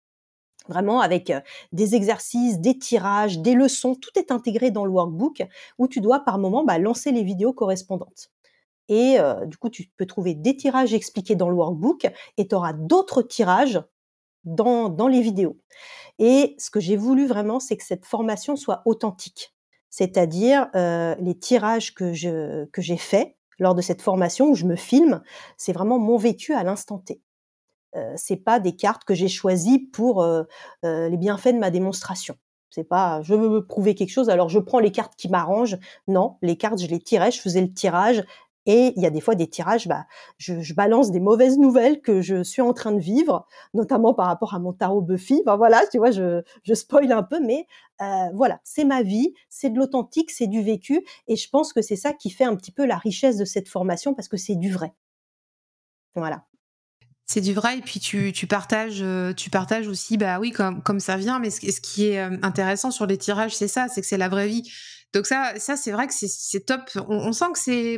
Speaker 2: vraiment avec euh, des exercices, des tirages, des leçons, tout est intégré dans le workbook où tu dois par moment bah, lancer les vidéos correspondantes. Et euh, du coup, tu peux trouver des tirages expliqués dans le workbook et tu auras d'autres tirages dans, dans les vidéos. Et ce que j'ai voulu vraiment, c'est que cette formation soit authentique. C'est-à-dire euh, les tirages que je que j'ai faits lors de cette formation où je me filme, c'est vraiment mon vécu à l'instant T. Euh, c'est pas des cartes que j'ai choisies pour euh, euh, les bienfaits de ma démonstration. C'est pas je veux me prouver quelque chose, alors je prends les cartes qui m'arrangent. Non, les cartes je les tirais, je faisais le tirage et il y a des fois des tirages, bah, je, balance des mauvaises nouvelles que je suis en train de vivre, notamment par rapport à mon tarot Buffy. Ben voilà, tu vois, je, je spoil un peu, mais euh, voilà, c'est ma vie, c'est de l'authentique, c'est du vécu, et je pense que c'est ça qui fait un petit peu la richesse de cette formation parce que c'est du vrai. Voilà.
Speaker 1: C'est du vrai et puis tu, tu partages euh, tu partages aussi bah oui comme comme ça vient mais ce, ce qui est euh, intéressant sur les tirages c'est ça c'est que c'est la vraie vie donc ça ça c'est vrai que c'est top on, on sent que c'est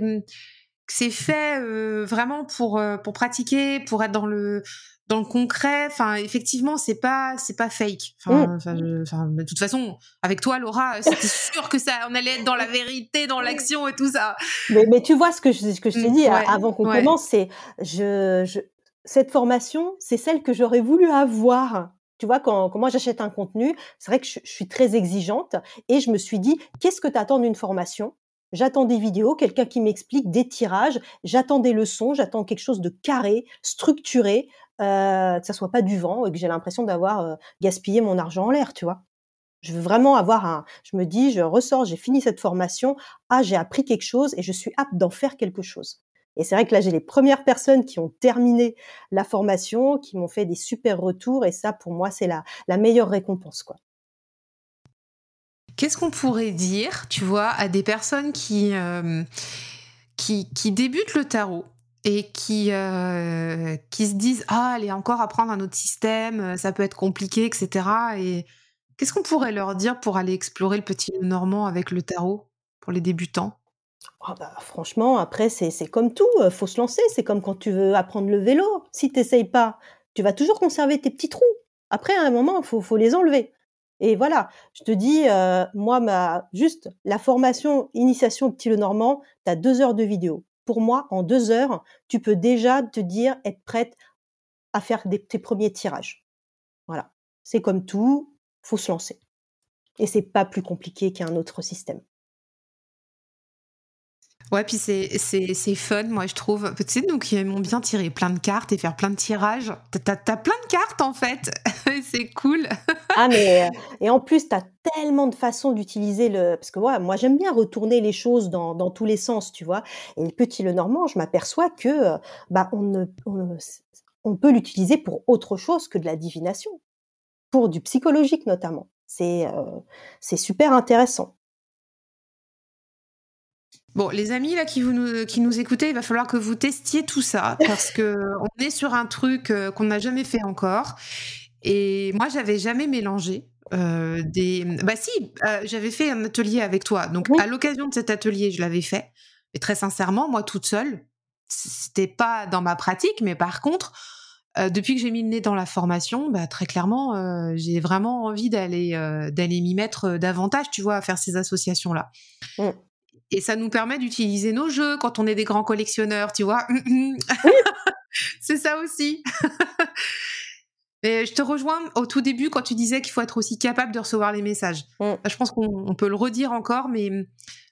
Speaker 1: c'est fait euh, vraiment pour euh, pour pratiquer, pour être dans le dans le concret. Enfin, effectivement, c'est pas c'est pas fake. Enfin, mmh. de toute façon, avec toi, Laura, c'était sûr que ça, on allait être dans la vérité, dans l'action et tout ça.
Speaker 2: Mais, mais tu vois ce que je, ce que je t'ai mmh, dit avant qu'on commence, c'est je, je cette formation, c'est celle que j'aurais voulu avoir tu vois, quand, moi j'achète un contenu, c'est vrai que je, suis très exigeante et je me suis dit, qu'est-ce que tu attends d'une formation? J'attends des vidéos, quelqu'un qui m'explique des tirages, j'attends des leçons, j'attends quelque chose de carré, structuré, que ça soit pas du vent et que j'ai l'impression d'avoir gaspillé mon argent en l'air, tu vois? Je veux vraiment avoir un. Je me dis, je ressors, j'ai fini cette formation, ah, j'ai appris quelque chose et je suis apte d'en faire quelque chose. Et c'est vrai que là, j'ai les premières personnes qui ont terminé la formation, qui m'ont fait des super retours, et ça, pour moi, c'est la, meilleure récompense, quoi.
Speaker 1: Qu'est-ce qu'on pourrait dire, tu vois, à des personnes qui, euh, qui, débutent le tarot et qui, euh, qui se disent Ah, aller encore apprendre un autre système, ça peut être compliqué, etc. Et qu'est-ce qu'on pourrait leur dire pour aller explorer le petit normand avec le tarot pour les débutants?
Speaker 2: Ah bah, franchement, après, c'est comme tout, il faut se lancer. C'est comme quand tu veux apprendre le vélo. Si tu n'essayes pas, tu vas toujours conserver tes petits trous. Après, à un moment, il faut, faut, les enlever. Et voilà, je te dis, moi, ma, juste la formation initiation petit le normand, tu as deux heures de vidéo. Pour moi, en deux heures, tu peux déjà te dire, être prête à faire tes premiers tirages. Voilà, c'est comme tout, faut se lancer. Et c'est pas plus compliqué qu'un autre système.
Speaker 1: Ouais, puis c'est, fun, moi, je trouve. Tu sais, nous qui aimons bien tirer plein de cartes et faire plein de tirages, t'as, t'as plein de cartes, en fait. c'est cool.
Speaker 2: ah, mais... Euh, et en plus, t'as tellement de façons d'utiliser le... Parce que ouais, moi, j'aime bien retourner les choses dans, dans tous les sens, tu vois. Et le petit le normand, je m'aperçois que euh, bah, on, ne, on, peut l'utiliser pour autre chose que de la divination. Pour du psychologique, notamment. C'est, euh, super intéressant.
Speaker 1: Bon, les amis là qui, vous nous, qui nous écoutez, il va falloir que vous testiez tout ça parce que on est sur un truc euh, qu'on n'a jamais fait encore. Et moi, j'avais jamais mélangé euh, des. Bah si, euh, j'avais fait un atelier avec toi. Donc à l'occasion de cet atelier, je l'avais fait. Mais très sincèrement, moi toute seule, c'était pas dans ma pratique. Mais par contre, depuis que j'ai mis le nez dans la formation, bah, très clairement, j'ai vraiment envie d'aller d'aller m'y mettre davantage, tu vois, à faire ces associations là. Mmh. Et ça nous permet d'utiliser nos jeux quand on est des grands collectionneurs, tu vois. c'est ça aussi. Et je te rejoins au tout début quand tu disais qu'il faut être aussi capable de recevoir les messages. Mm. Je pense qu'on peut le redire encore, mais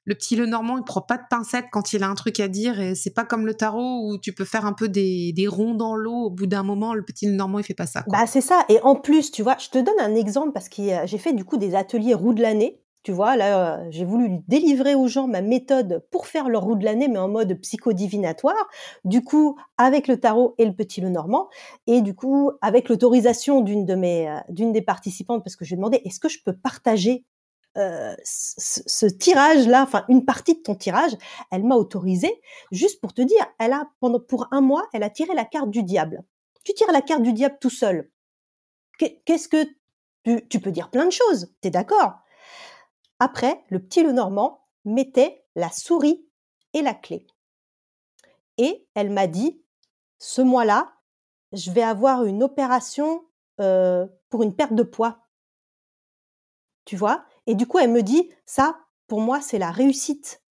Speaker 1: le petit le normand, il prend pas de pincettes quand il a un truc à dire et c'est pas comme le tarot où tu peux faire un peu des, ronds dans l'eau. Au bout d'un moment, le petit le normand, il fait pas ça.
Speaker 2: Bah c'est ça. Et en plus, tu vois, je te donne un exemple parce que j'ai fait du coup des ateliers roue de l'année tu vois, là, euh, j'ai voulu délivrer aux gens ma méthode pour faire leur roue de l'année, mais en mode psychodivinatoire. Du coup, avec le tarot et le petit le normand. Et du coup, avec l'autorisation d'une de mes, euh, d'une des participantes, parce que je lui ai demandé, est-ce que je peux partager euh, ce, tirage-là, enfin une partie de ton tirage, elle m'a autorisé, juste pour te dire, elle a pendant pour un mois, elle a tiré la carte du diable. Tu tires la carte du diable tout seul. Qu'est-ce que tu peux dire plein de choses, t'es d'accord? Après, le petit Lenormand mettait la souris et la clé. Et elle m'a dit, ce mois-là, je vais avoir une opération euh, pour une perte de poids. Tu vois? Et du coup, elle me dit, ça, pour moi, c'est la réussite.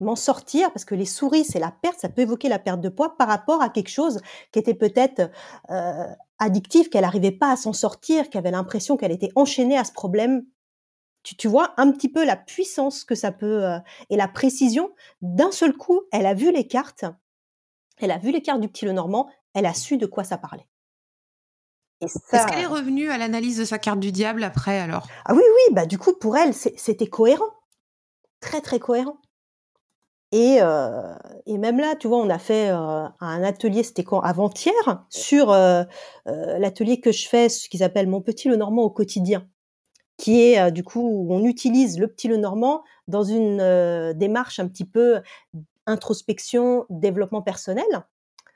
Speaker 2: M'en sortir, parce que les souris, c'est la perte, ça peut évoquer la perte de poids par rapport à quelque chose qui était peut-être euh, addictif, qu'elle n'arrivait pas à s'en sortir, qu'elle avait l'impression qu'elle était enchaînée à ce problème tu, vois un petit peu la puissance que ça peut euh, et la précision. D'un seul coup, elle a vu les cartes, elle a vu les cartes du petit Lenormand, elle a su de quoi ça parlait.
Speaker 1: Est-ce qu'elle est revenue à l'analyse de sa carte du diable après alors?
Speaker 2: Ah oui, oui, bah du coup pour elle c'était cohérent, très très cohérent. Et, euh, et, même là, tu vois, on a fait euh, un atelier, c'était quand? Avant-hier, sur l'atelier que je fais, ce qu'ils appellent mon petit le normand au quotidien qui est du coup où on utilise le petit le normand dans une démarche un petit peu introspection, développement personnel.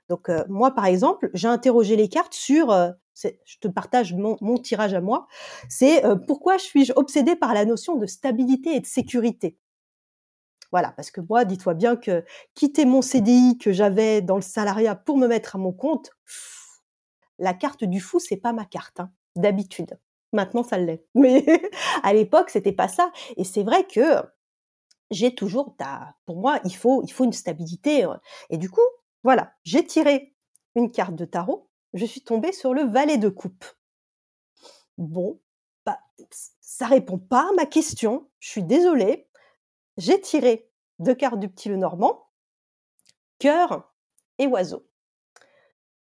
Speaker 2: Donc moi par exemple, j'ai interrogé les cartes sur, je te partage mon, tirage à moi, c'est pourquoi suis-je obsédée par la notion de stabilité et de sécurité? Voilà, parce que moi, dis-toi bien que quitter mon CDI que j'avais dans le salariat pour me mettre à mon compte, la carte du fou, c'est pas ma carte, hein, d'habitude. Maintenant, ça l'est. Mais à l'époque, c'était pas ça. Et c'est vrai que j'ai toujours, pour moi, il faut, une stabilité. Et du coup, voilà, j'ai tiré une carte de tarot. Je suis tombée sur le valet de coupe. Bon, bah, ça répond pas à ma question. Je suis désolée. J'ai tiré deux cartes du petit le normand, cœur et oiseau.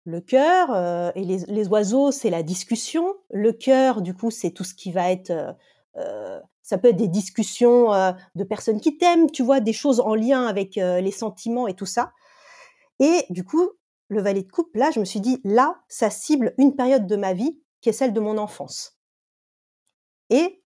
Speaker 2: Le cœur, euh, et les, oiseaux, c'est la discussion. Le cœur, du coup, c'est tout ce qui va être... Euh, euh, ça peut être des discussions de personnes qui t'aiment, tu vois, des choses en lien avec les sentiments et tout ça. Et du coup, le valet de coupe, là, je me suis dit, là, ça cible une période de ma vie qui est celle de mon enfance. Et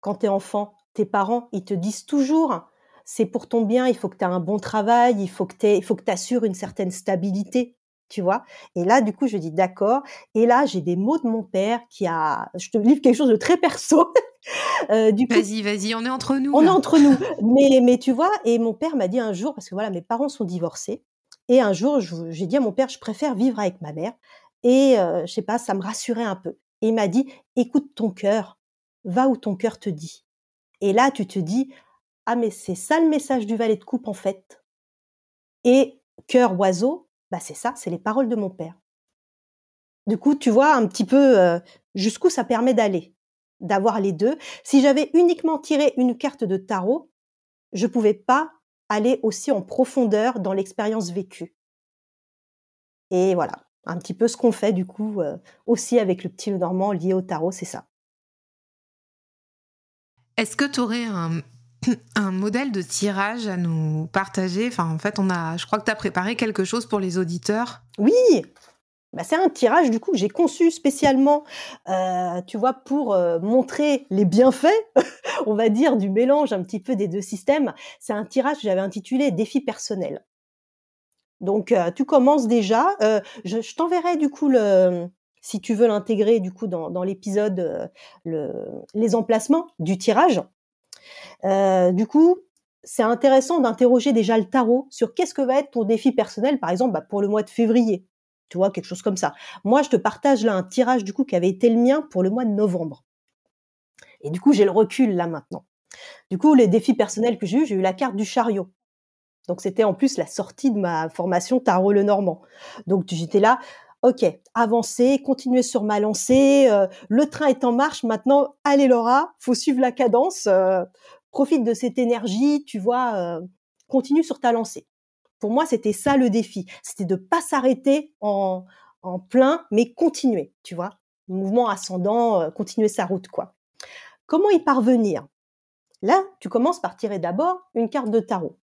Speaker 2: quand tu es enfant, tes parents, ils te disent toujours, c'est pour ton bien, il faut que tu aies un bon travail, il faut que tu assures une certaine stabilité tu vois? Et là, du coup, je dis d'accord. Et là, j'ai des mots de mon père qui a, je te livre quelque chose de très perso.
Speaker 1: euh, vas-y, vas-y, on est entre nous.
Speaker 2: On est entre nous. Mais, mais tu vois, et mon père m'a dit un jour, parce que voilà, mes parents sont divorcés. Et un jour, j'ai dit à mon père, je préfère vivre avec ma mère. Et euh, je sais pas, ça me rassurait un peu. Et il m'a dit, écoute ton cœur, va où ton cœur te dit. Et là, tu te dis, ah mais c'est ça le message du valet de coupe en fait. Et cœur oiseau, bah, c'est ça, c'est les paroles de mon père. Du coup, tu vois un petit peu euh, jusqu'où ça permet d'aller, d'avoir les deux. Si j'avais uniquement tiré une carte de tarot, je pouvais pas aller aussi en profondeur dans l'expérience vécue. Et voilà, un petit peu ce qu'on fait du coup euh, aussi avec le petit Normand lié au tarot, c'est ça.
Speaker 1: Est-ce que tu aurais un, un modèle de tirage à nous partager Enfin, en fait, on a, je crois que tu as préparé quelque chose pour les auditeurs.
Speaker 2: Oui, bah, c'est un tirage du coup que j'ai conçu spécialement, euh, tu vois, pour euh, montrer les bienfaits, on va dire, du mélange un petit peu des deux systèmes. C'est un tirage que j'avais intitulé Défi personnel. Donc, euh, tu commences déjà. je, t'enverrai du coup le, si tu veux l'intégrer du coup dans, l'épisode, le, les emplacements du tirage. Euh, du coup, c'est intéressant d'interroger déjà le tarot sur qu'est-ce que va être ton défi personnel, par exemple, bah, pour le mois de février. Tu vois, quelque chose comme ça. Moi, je te partage là un tirage du coup qui avait été le mien pour le mois de novembre. Et du coup, j'ai le recul là maintenant. Du coup, les défis personnels que j'ai eu, j'ai eu la carte du chariot. Donc, c'était en plus la sortie de ma formation Tarot le Normand. Donc, j'étais là, ok, avancer, continuer sur ma lancée, euh, le train est en marche, maintenant, allez Laura, faut suivre la cadence, euh, profite de cette énergie, tu vois, euh, continue sur ta lancée. Pour moi, c'était ça le défi, c'était de pas s'arrêter en, plein, mais continuer, tu vois, mouvement ascendant, continuer sa route, quoi. Comment y parvenir? Là, tu commences par tirer d'abord une carte de tarot.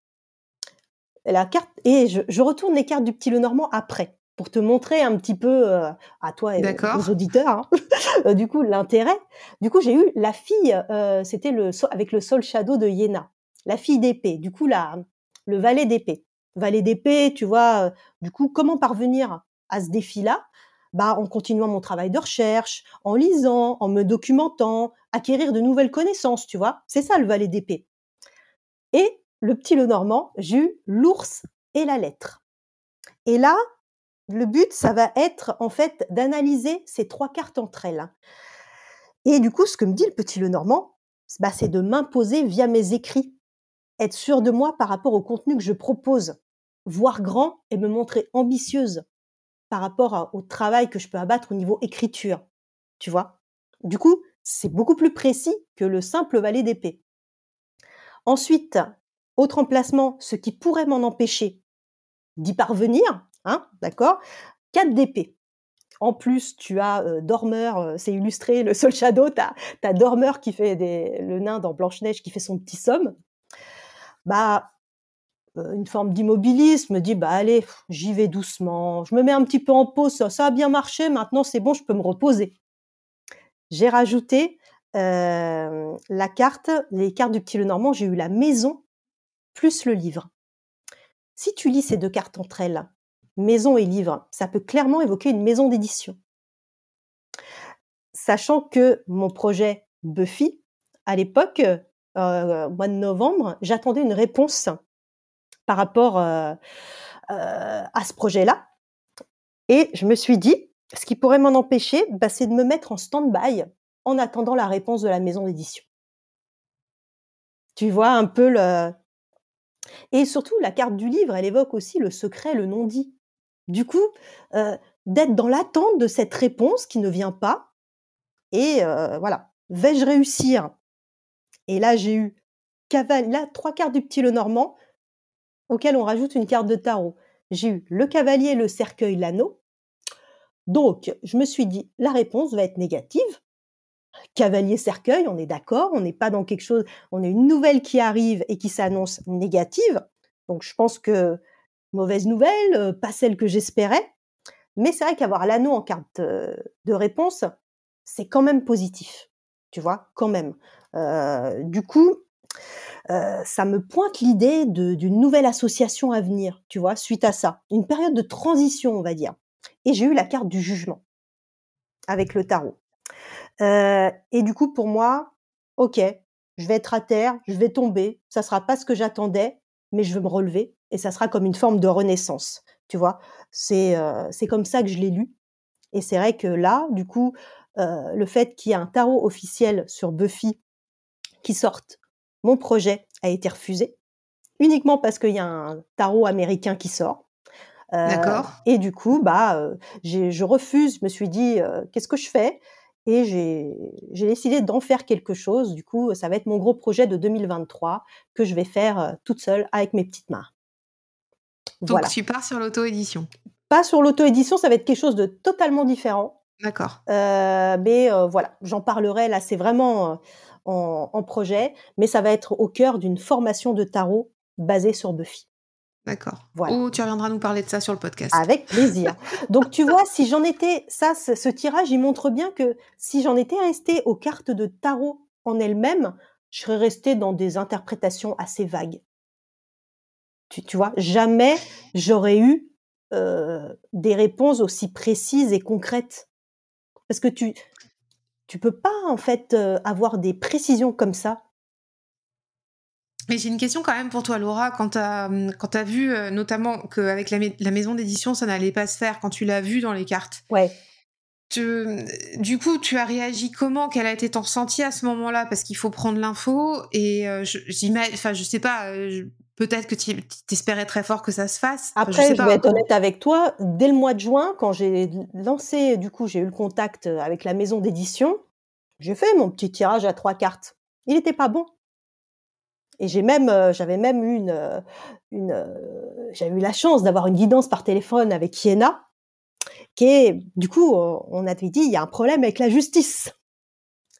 Speaker 2: La carte et je retourne les cartes du petit Lenormand après pour te montrer un petit peu euh, à toi et aux auditeurs, hein, euh, du coup, l'intérêt. Du coup, j'ai eu la fille, euh, c'était le avec le Sol Shadow de Yéna, la fille d'épée. Du coup, la, le valet d'épée. Valet d'épée, tu vois, du coup, comment parvenir à ce défi-là? Bah, en continuant mon travail de recherche, en lisant, en me documentant, acquérir de nouvelles connaissances, tu vois. C'est ça le valet d'épée. Et le petit Lenormand, j'ai eu l'ours et la lettre. Et là, le but, ça va être en fait d'analyser ces trois cartes entre elles. Et du coup, ce que me dit le petit Lenormand, bah, c'est de m'imposer via mes écrits, être sûr de moi par rapport au contenu que je propose, voir grand et me montrer ambitieuse par rapport au travail que je peux abattre au niveau écriture. Tu vois? Du coup, c'est beaucoup plus précis que le simple valet d'épée. Ensuite, autre emplacement, ce qui pourrait m'en empêcher d'y parvenir, Hein, d'accord 4 d'épée. En plus, tu as Dormeur, c'est illustré, le Sol Shadow, tu as, Dormeur qui fait le nain dans Blanche-Neige qui fait son petit somme. Bah, une forme d'immobilisme, me dit, bah allez, j'y vais doucement, je me mets un petit peu en pause, ça, a bien marché, maintenant c'est bon, je peux me reposer. J'ai rajouté la carte, les cartes du petit Lenormand, j'ai eu la maison plus le livre. Si tu lis ces deux cartes entre elles, maison et livre. Ça peut clairement évoquer une maison d'édition. Sachant que mon projet Buffy, à l'époque, euh, au mois de novembre, j'attendais une réponse par rapport euh, euh, à ce projet-là. Et je me suis dit, ce qui pourrait m'en empêcher, bah, c'est de me mettre en stand-by en attendant la réponse de la maison d'édition. Tu vois un peu le... Et surtout, la carte du livre, elle évoque aussi le secret, le non-dit. Du coup, euh, d'être dans l'attente de cette réponse qui ne vient pas. Et euh, voilà, vais-je réussir? Et là, j'ai eu trois cartes du petit Lenormand auxquelles on rajoute une carte de tarot. J'ai eu le cavalier, le cercueil, l'anneau. Donc, je me suis dit, la réponse va être négative. Cavalier cercueil, on est d'accord, on n'est pas dans quelque chose, on a une nouvelle qui arrive et qui s'annonce négative. Donc, je pense que mauvaise nouvelle, euh, pas celle que j'espérais. Mais c'est vrai qu'avoir l'anneau en carte euh, de réponse, c'est quand même positif. Tu vois, quand même. Euh, du coup, ça me pointe l'idée d'une nouvelle association à venir, tu vois, suite à ça. Une période de transition, on va dire. Et j'ai eu la carte du jugement avec le tarot. et du coup, pour moi, ok, je vais être à terre, je vais tomber, ça sera pas ce que j'attendais, mais je vais me relever et ça sera comme une forme de renaissance. Tu vois, c'est c'est comme ça que je l'ai lu. Et c'est vrai que là, du coup, le fait qu'il y ait un tarot officiel sur Buffy qui sorte, mon projet a été refusé uniquement parce qu'il y a un tarot américain qui sort.
Speaker 1: D'accord.
Speaker 2: Et du coup, bah, je refuse. Je me suis dit, qu'est-ce que je fais? Et j'ai décidé d'en faire quelque chose. Du coup, ça va être mon gros projet de 2023 que je vais faire toute seule avec mes petites mains.
Speaker 1: Donc tu pars sur l'auto-édition
Speaker 2: Pas sur l'auto-édition, ça va être quelque chose de totalement différent.
Speaker 1: D'accord.
Speaker 2: Euh, mais euh, voilà, j'en parlerai là, c'est vraiment euh, en, projet, mais ça va être au cœur d'une formation de tarot basée sur Buffy.
Speaker 1: D'accord. Voilà. Ou tu reviendras nous parler de ça sur le podcast.
Speaker 2: Avec plaisir. Donc tu vois, si j'en étais, ça, ce, tirage, il montre bien que si j'en étais restée aux cartes de tarot en elles-mêmes, je serais restée dans des interprétations assez vagues. Tu, vois, jamais j'aurais eu des réponses aussi précises et concrètes. Parce que tu tu peux pas en fait avoir des précisions comme ça.
Speaker 1: Mais j'ai une question quand même pour toi, Laura. Quand tu as, as vu notamment qu'avec la, la maison d'édition, ça n'allait pas se faire, quand tu l'as vu dans les cartes.
Speaker 2: Ouais.
Speaker 1: du coup, tu as réagi comment? Quel a été ton ressenti à ce moment-là? Parce qu'il faut prendre l'info et je, enfin, je sais pas, peut-être que tu espérais très fort que ça se fasse.
Speaker 2: Après, je, vais être honnête avec toi, dès le mois de juin, quand j'ai lancé, du coup, j'ai eu le contact avec la maison d'édition, j'ai fait mon petit tirage à trois cartes. Il n'était pas bon. Et j'ai même, euh, j'avais même eu une, une euh, j'ai eu la chance d'avoir une guidance par téléphone avec Iena, qui est, du coup, on avait dit, il y a un problème avec la justice,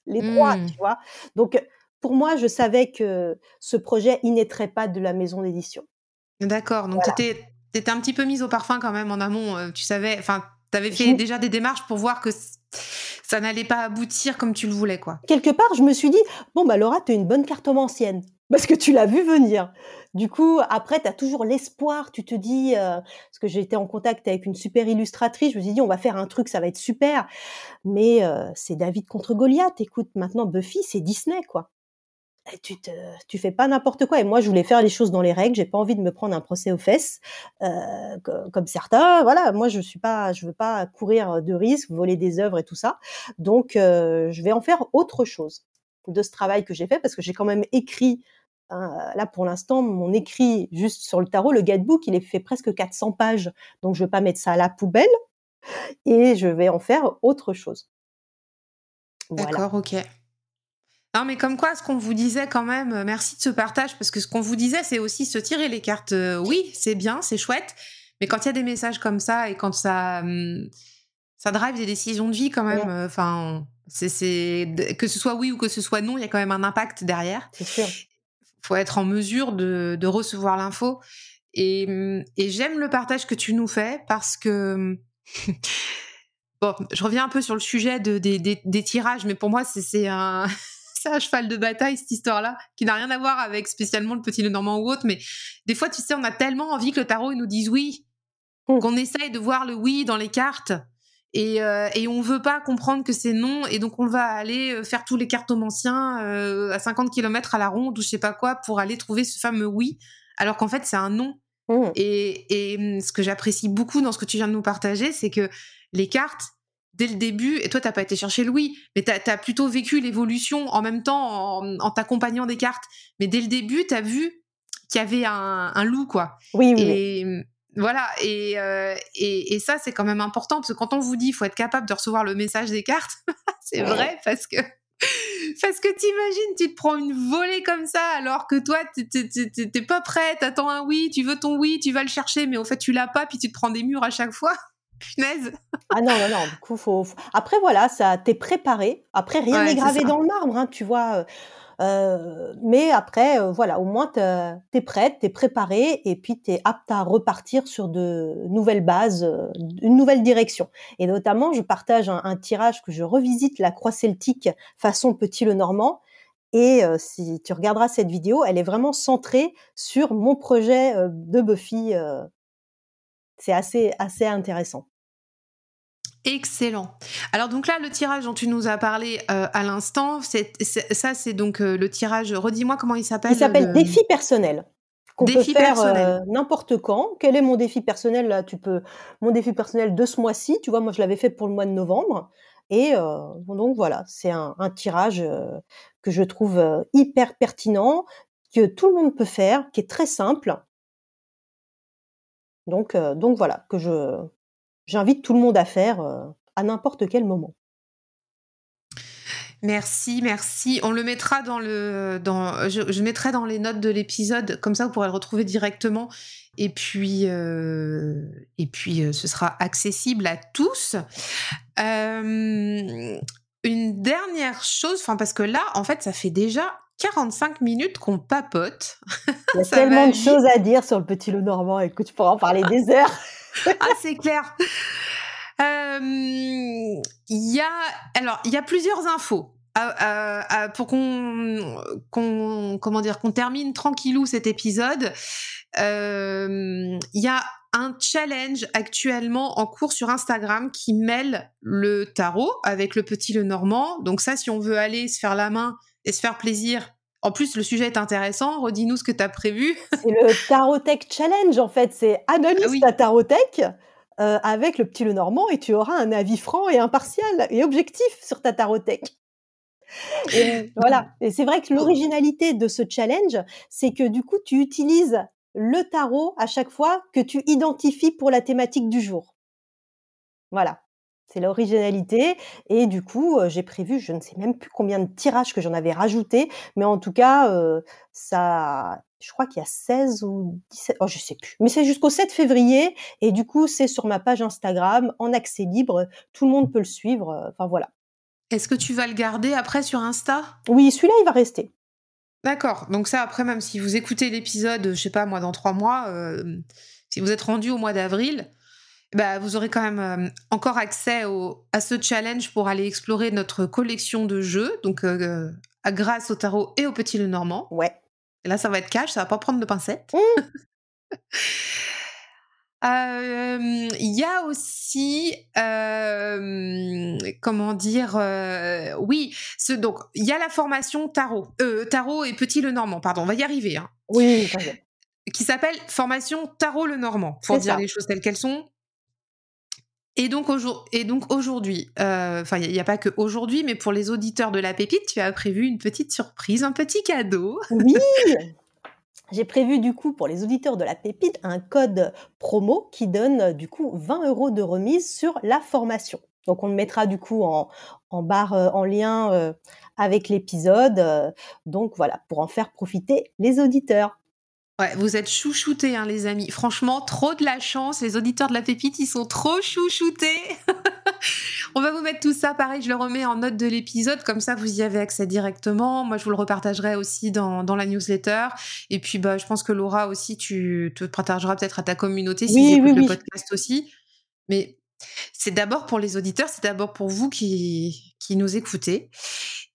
Speaker 2: les droits, mmh. tu vois. Donc, pour moi, je savais que ce projet, il naîtrait pas de la maison d'édition.
Speaker 1: D'accord. Donc, tu étais, un petit peu mise au parfum quand même en amont. Euh, tu savais, enfin, tu avais fait déjà des démarches pour voir que ça n'allait pas aboutir comme tu le voulais, quoi.
Speaker 2: Quelque part, je me suis dit, bon, bah, Laura, tu es une bonne cartomancienne. Parce que tu l'as vu venir. Du coup, après, tu as toujours l'espoir. Tu te dis, euh, parce que j'ai été en contact avec une super illustratrice, je me suis dit, on va faire un truc, ça va être super. Mais euh, c'est David contre Goliath. Écoute, maintenant, Buffy, c'est Disney, quoi tu te, tu fais pas n'importe quoi. Et moi, je voulais faire les choses dans les règles. J'ai pas envie de me prendre un procès aux fesses, euh, comme certains. Voilà, moi, je suis pas, je veux pas courir de risques, voler des œuvres et tout ça. Donc, euh, je vais en faire autre chose de ce travail que j'ai fait parce que j'ai quand même écrit. Hein, là, pour l'instant, mon écrit juste sur le tarot, le guidebook, il est fait presque 400 pages. Donc, je veux pas mettre ça à la poubelle et je vais en faire autre chose.
Speaker 1: D'accord, ok. Non, mais comme quoi, ce qu'on vous disait quand même, euh, merci de ce partage, parce que ce qu'on vous disait, c'est aussi se tirer les cartes. Euh, oui, c'est bien, c'est chouette, mais quand il y a des messages comme ça et quand ça, hum, ça drive des décisions de vie quand même, euh, enfin, c'est que ce soit oui ou que ce soit non, il y a quand même un impact derrière.
Speaker 2: C'est sûr.
Speaker 1: Faut être en mesure de, de recevoir l'info. Et, hum, et j'aime le partage que tu nous fais parce que hum, bon, je reviens un peu sur le sujet de, des, des tirages, mais pour moi, c'est un c'est un cheval de bataille cette histoire-là, qui n'a rien à voir avec spécialement le petit Normand ou autre, mais des fois, tu sais, on a tellement envie que le tarot nous dise oui, mm. qu'on essaye de voir le oui dans les cartes. Et, euh, et on veut pas comprendre que c'est non, et donc on va aller euh, faire tous les cartomanciens euh, à 50 km à la ronde ou je sais pas quoi pour aller trouver ce fameux oui, alors qu'en fait c'est un non. Mm. Et, et hum, ce que j'apprécie beaucoup dans ce que tu viens de nous partager, c'est que les cartes, dès le début, et toi, t'as pas été chercher Louis, mais tu as, plutôt vécu l'évolution en même temps en, t'accompagnant des cartes. Mais dès le début, tu as vu qu'il y avait un, loup, quoi.
Speaker 2: Oui, oui.
Speaker 1: Et, voilà, euh, et, et, ça, c'est quand même important, parce que quand on vous dit qu'il faut être capable de recevoir le message des cartes, c'est vrai, parce que parce que t'imagines, tu te prends une volée comme ça, alors que toi, t'es pas prêt, t'attends un oui, tu veux ton oui, tu vas le chercher, mais au fait, tu l'as pas, puis tu te prends des murs à chaque fois. Punaise.
Speaker 2: Ah non, non, non. Du coup, faut. Après, voilà, ça, t'es préparé. Après, rien n'est gravé dans le marbre, hein, tu vois. Euh, mais après, euh, voilà, au moins, t'es prête, t'es préparée, et puis t'es apte à repartir sur de nouvelles bases, euh, une nouvelle direction. Et notamment, je partage un, tirage que je revisite la croix celtique façon Petit le Normand. Et si tu regarderas cette vidéo, elle est vraiment centrée sur mon projet de Buffy. c'est assez, assez intéressant.
Speaker 1: Excellent. Alors donc là, le tirage dont tu nous as parlé euh, à l'instant, c'est, ça c'est donc euh, le tirage, redis-moi comment il s'appelle
Speaker 2: Il s'appelle défi personnel. Qu'on peut faire euh, n'importe quand. Quel est mon défi personnel? Là Tu peux mon défi personnel de ce mois-ci. Tu vois, moi je l'avais fait pour le mois de novembre. Et donc voilà, c'est un, un tirage que je trouve hyper pertinent, que tout le monde peut faire, qui est très simple. Donc, donc voilà, que je, j'invite tout le monde à faire euh, à n'importe quel moment.
Speaker 1: Merci, merci. On le mettra dans le, dans, je, mettrai dans les notes de l'épisode, comme ça vous pourrez le retrouver directement. Et puis, euh, et puis, euh, ce sera accessible à tous. une dernière chose, enfin parce que là, en fait, ça fait déjà 45 minutes qu'on papote.
Speaker 2: Il y a tellement de choses à dire sur le petit loup normand. Écoute, tu pourras en parler des heures.
Speaker 1: ah, c'est clair. Euh, il y a y a plusieurs infos pour qu'on comment dire qu'on termine tranquillou cet épisode. Euh, il y a un challenge actuellement en cours sur Instagram qui mêle le tarot avec le petit le normand. Donc ça, si on veut aller se faire la main et se faire plaisir, en plus, le sujet est intéressant. Redis-nous ce que tu as prévu.
Speaker 2: c'est le Tarotech Challenge, en fait. C'est analyse ah ta Tarotech euh, avec le petit le normand et tu auras un avis franc et impartial et objectif sur ta Tarotech. Et voilà. Et c'est vrai que l'originalité de ce challenge, c'est que du coup, tu utilises le tarot à chaque fois que tu identifies pour la thématique du jour. Voilà. C'est l'originalité. Et du coup, euh, j'ai prévu, je ne sais même plus combien de tirages que j'en avais rajouté, mais en tout cas, euh, ça, je crois qu'il y a 16 ou 17, oh, je sais plus. Mais c'est jusqu'au 7 février. Et du coup, c'est sur ma page Instagram, en accès libre. Tout le monde peut le suivre. Euh, enfin, voilà.
Speaker 1: Est-ce que tu vas le garder après sur Insta?
Speaker 2: Oui, celui-là, il va rester.
Speaker 1: D'accord. Donc ça, après, même si vous écoutez l'épisode, je sais pas, moi, dans trois mois, si vous êtes rendu au mois d'avril, bah, vous aurez quand même euh, encore accès au, à ce challenge pour aller explorer notre collection de jeux, donc euh, grâce au tarot et au petit le normand.
Speaker 2: Ouais.
Speaker 1: Et là, ça va être cash, ça va pas prendre de pincettes. Mmh. Euh, il y a aussi, comment dire, oui, ce, donc il y a la formation tarot, tarot et petit le normand, pardon, on va y arriver. Hein,
Speaker 2: oui,
Speaker 1: qui s'appelle formation tarot le normand, pour dire les choses telles qu'elles sont. Et donc, aujourd'hui, euh, enfin, il n'y a, pas que aujourd'hui, mais pour les auditeurs de la pépite, tu as prévu une petite surprise, un petit cadeau.
Speaker 2: Oui J'ai prévu du coup pour les auditeurs de la pépite un code promo qui donne du coup 20 euros de remise sur la formation. Donc on le mettra du coup en, barre euh, en lien euh, avec l'épisode. donc voilà, pour en faire profiter les auditeurs.
Speaker 1: Ouais, vous êtes chouchoutés, hein, les amis. Franchement, trop de la chance. Les auditeurs de la pépite, ils sont trop chouchoutés. On va vous mettre tout ça, pareil, je le remets en note de l'épisode, comme ça vous y avez accès directement. Moi, je vous le repartagerai aussi dans, la newsletter. Et puis, bah, je pense que Laura aussi, tu te partageras peut-être à ta communauté si oui, oui, le podcast aussi. Mais c'est d'abord pour les auditeurs, c'est d'abord pour vous qui, qui nous écoutez.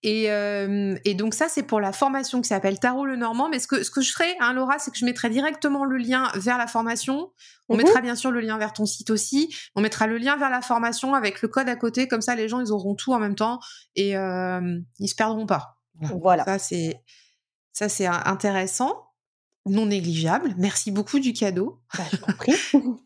Speaker 1: Euh, et, donc ça, c'est pour la formation qui s'appelle Tarot le Normand. Mais ce que, ce que je ferai, hein, Laura, c'est que je mettrai directement le lien vers la formation. On mhm. mettra bien sûr le lien vers ton site aussi. On mettra le lien vers la formation avec le code à côté. Comme ça, les gens, ils auront tout en même temps et euh, ils se perdront pas.
Speaker 2: Voilà.
Speaker 1: Ça, c'est ça, c'est intéressant, non négligeable. Merci beaucoup du cadeau.
Speaker 2: Bah, je t'en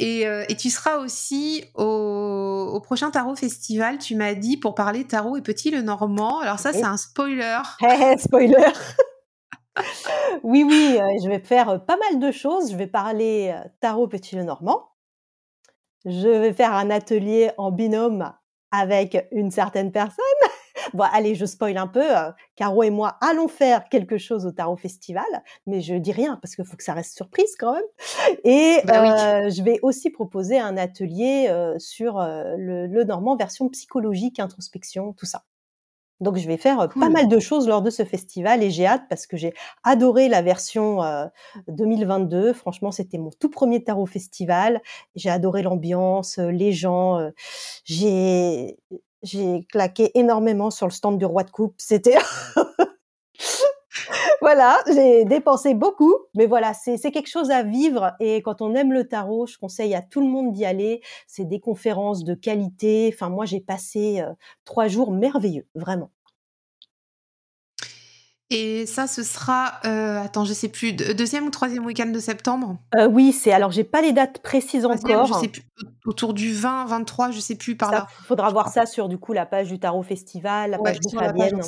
Speaker 1: Euh, et, tu seras aussi au, prochain Tarot Festival, tu m'as dit, pour parler Tarot et Petit le Normand. Alors ça, c'est un spoiler.
Speaker 2: spoiler Oui, oui, euh, je vais faire pas mal de choses. Je vais parler euh, Tarot Petit le Normand. Je vais faire un atelier en binôme avec une certaine personne. Bon, allez, je spoil un peu. Caro et moi allons faire quelque chose au Tarot Festival, mais je dis rien parce qu'il faut que ça reste surprise quand même. Et bah je vais aussi proposer un atelier sur le, le normand version psychologique, introspection, tout ça. Donc je vais faire pas mal de choses lors de ce festival et j'ai hâte parce que j'ai adoré la version 2022. Franchement, c'était mon tout premier tarot festival. J'ai adoré l'ambiance, les gens. j'ai j'ai claqué énormément sur le stand du roi de coupe. C'était voilà, j'ai dépensé beaucoup, mais voilà, c'est quelque chose à vivre. Et quand on aime le tarot, je conseille à tout le monde d'y aller. C'est des conférences de qualité. Enfin, moi, j'ai passé trois jours merveilleux, vraiment.
Speaker 1: Et ça, ce sera, euh, attends, je sais plus, deuxième ou troisième week-end de septembre?
Speaker 2: Euh, Oui, c'est alors j'ai pas les dates précises encore.
Speaker 1: Je sais plus, autour du 20, 23, je sais plus par là.
Speaker 2: Il faudra voir ça sur du coup la page du Tarot Festival, la page de Fabienne.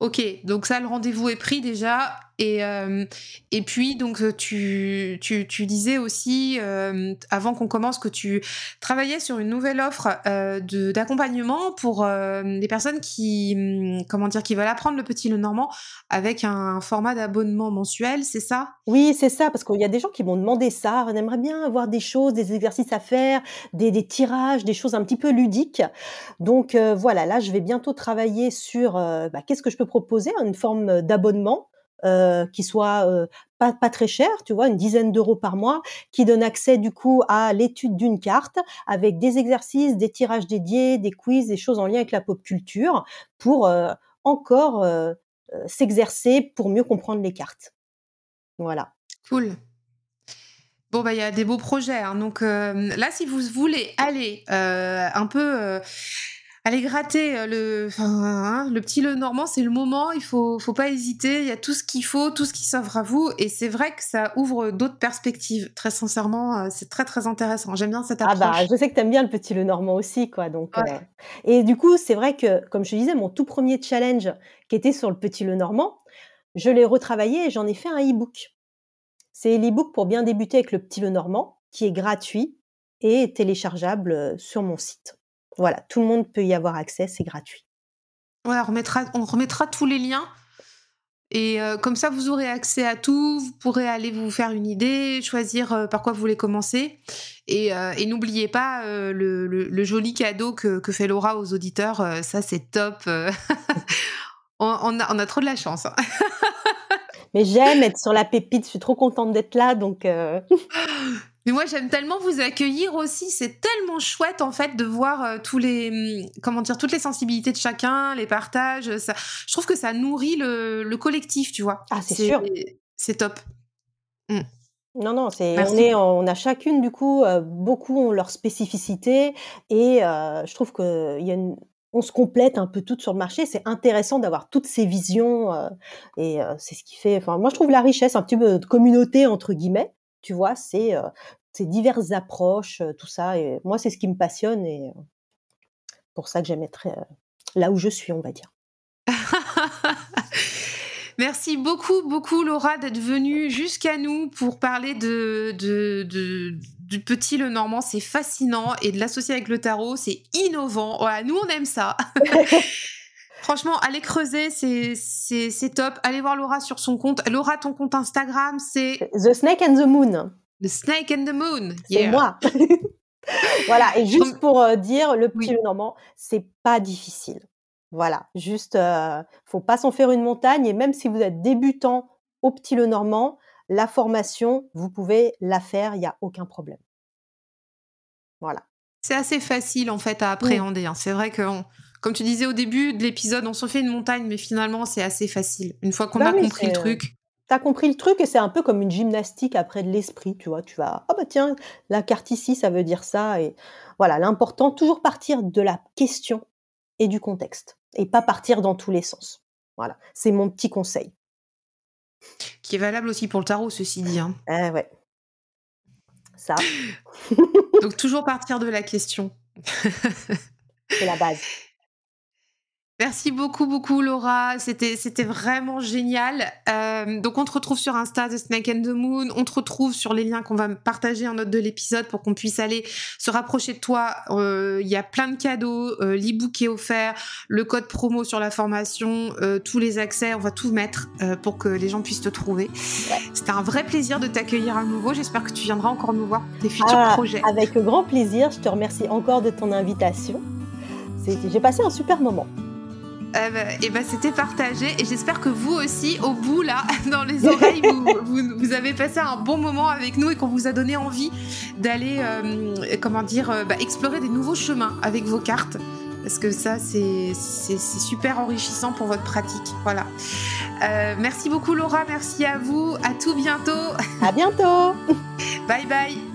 Speaker 1: Ok, donc ça, le rendez-vous est pris déjà. Et, euh, et puis, donc, euh, tu, tu, tu disais aussi, euh, avant qu'on commence, que tu travaillais sur une nouvelle offre de d'accompagnement pour les personnes qui, hum, comment dire, qui veulent apprendre le petit le normand avec un format d'abonnement mensuel, c'est ça?
Speaker 2: Oui, c'est ça, parce qu'il y a des gens qui m'ont demandé ça. On aimerait bien avoir des choses, des exercices à faire, des, des tirages, des choses un petit peu ludiques. Donc, voilà, là, je vais bientôt travailler sur bah, qu'est-ce que je peux proposer, une forme d'abonnement euh, qui soit euh, pas, pas très cher, tu vois, une dizaine d'euros par mois, qui donne accès du coup à l'étude d'une carte avec des exercices, des tirages dédiés, des quiz, des choses en lien avec la pop culture pour euh, encore s'exercer pour mieux comprendre les cartes. Voilà.
Speaker 1: Cool. Bon, bah, il y a des beaux projets. Hein. Donc là, si vous voulez aller un peu Allez gratter euh, le, hein, le petit le normand, c'est le moment. Il faut, faut pas hésiter. Il y a tout ce qu'il faut, tout ce qui s'offre à vous. Et c'est vrai que ça ouvre d'autres perspectives. Très sincèrement, euh, c'est très très intéressant. J'aime bien cette approche.
Speaker 2: Ah bah, je sais que tu aimes bien le petit le normand aussi, quoi. Donc, euh, et du coup, c'est vrai que, comme je te disais, mon tout premier challenge qui était sur le petit le normand, je l'ai retravaillé et j'en ai fait un e-book. C'est l'e-book pour bien débuter avec le petit le normand, qui est gratuit et téléchargeable sur mon site. Voilà, tout le monde peut y avoir accès, c'est gratuit.
Speaker 1: Ouais, on remettra, on remettra tous les liens. Et euh, comme ça, vous aurez accès à tout, vous pourrez aller vous faire une idée, choisir euh, par quoi vous voulez commencer. Et, euh, n'oubliez pas le, joli cadeau que, fait Laura aux auditeurs, ça c'est top. on, a, trop de la chance. Hein.
Speaker 2: Mais j'aime être sur la pépite, je suis trop contente d'être là, donc...
Speaker 1: Mais moi, j'aime tellement vous accueillir aussi. C'est tellement chouette, en fait, de voir euh, tous les, hum, comment dire, toutes les sensibilités de chacun, les partages. Ça, je trouve que ça nourrit le, collectif, tu vois.
Speaker 2: Ah, c'est sûr.
Speaker 1: C'est top.
Speaker 2: Mmh. Non, non, c'est on est on a chacune du coup euh, beaucoup ont leur spécificité et euh, je trouve que y a on se complète un peu toutes sur le marché. C'est intéressant d'avoir toutes ces visions et c'est ce qui fait. Enfin, moi je trouve la richesse un petit peu de communauté entre guillemets tu vois, c'est ces diverses approches, tout ça. Et moi, c'est ce qui me passionne et pour ça que j'aime être là où je suis, on va dire.
Speaker 1: Merci beaucoup, beaucoup, Laura, d'être venue jusqu'à nous pour parler de, du petit Le Normand. C'est fascinant. Et de l'associer avec le tarot, c'est innovant. Voilà, nous, on aime ça. Franchement, allez creuser, c'est top. Allez voir Laura sur son compte. Laura, ton compte Instagram, c'est
Speaker 2: The Snake and the Moon.
Speaker 1: The Snake and the Moon.
Speaker 2: C'est moi. voilà. Et juste pour euh, dire, le petit le normand, c'est pas difficile. Voilà. Juste, euh, faut pas s'en faire une montagne. Et même si vous êtes débutant au petit le normand, la formation, vous pouvez la faire. Il n'y a aucun problème. Voilà.
Speaker 1: C'est assez facile en fait à appréhender. Hein. C'est vrai qu'on comme tu disais au début de l'épisode, on s'en fait une montagne, mais finalement, c'est assez facile. Une fois qu'on bah a compris le truc.
Speaker 2: T'as compris le truc et c'est un peu comme une gymnastique après de l'esprit, tu vois. Tu vas, ah bah tiens, la carte ici, ça veut dire ça. Et voilà, l'important, toujours partir de la question et du contexte et pas partir dans tous les sens. Voilà, c'est mon petit conseil.
Speaker 1: Qui est valable aussi pour le tarot, ceci dit. Hein.
Speaker 2: Eh ouais. Ça.
Speaker 1: Donc toujours partir de la question.
Speaker 2: c'est la base.
Speaker 1: Merci beaucoup, beaucoup, Laura. C'était, c'était vraiment génial. Euh, donc, on te retrouve sur Insta de Snake and the Moon. On te retrouve sur les liens qu'on va partager en note de l'épisode pour qu'on puisse aller se rapprocher de toi. Euh, il y a plein de cadeaux. Euh, L'e-book est offert, le code promo sur la formation, euh, tous les accès. On va tout mettre pour que les gens puissent te trouver. C'était un vrai plaisir de t'accueillir à nouveau. J'espère que tu viendras encore nous voir pour tes futurs
Speaker 2: Ah,
Speaker 1: projets.
Speaker 2: Avec grand plaisir. Je te remercie encore de ton invitation. C'est- J'ai passé un super moment.
Speaker 1: Euh, bah, et ben c'était partagé et j'espère que vous aussi au bout là dans les oreilles vous, vous, vous avez passé un bon moment avec nous et qu'on vous a donné envie d'aller euh, comment dire euh, bah, explorer des nouveaux chemins avec vos cartes. Parce que ça c'est super enrichissant pour votre pratique. Voilà. Euh, merci beaucoup Laura. Merci à vous. À tout bientôt.
Speaker 2: À bientôt.
Speaker 1: bye bye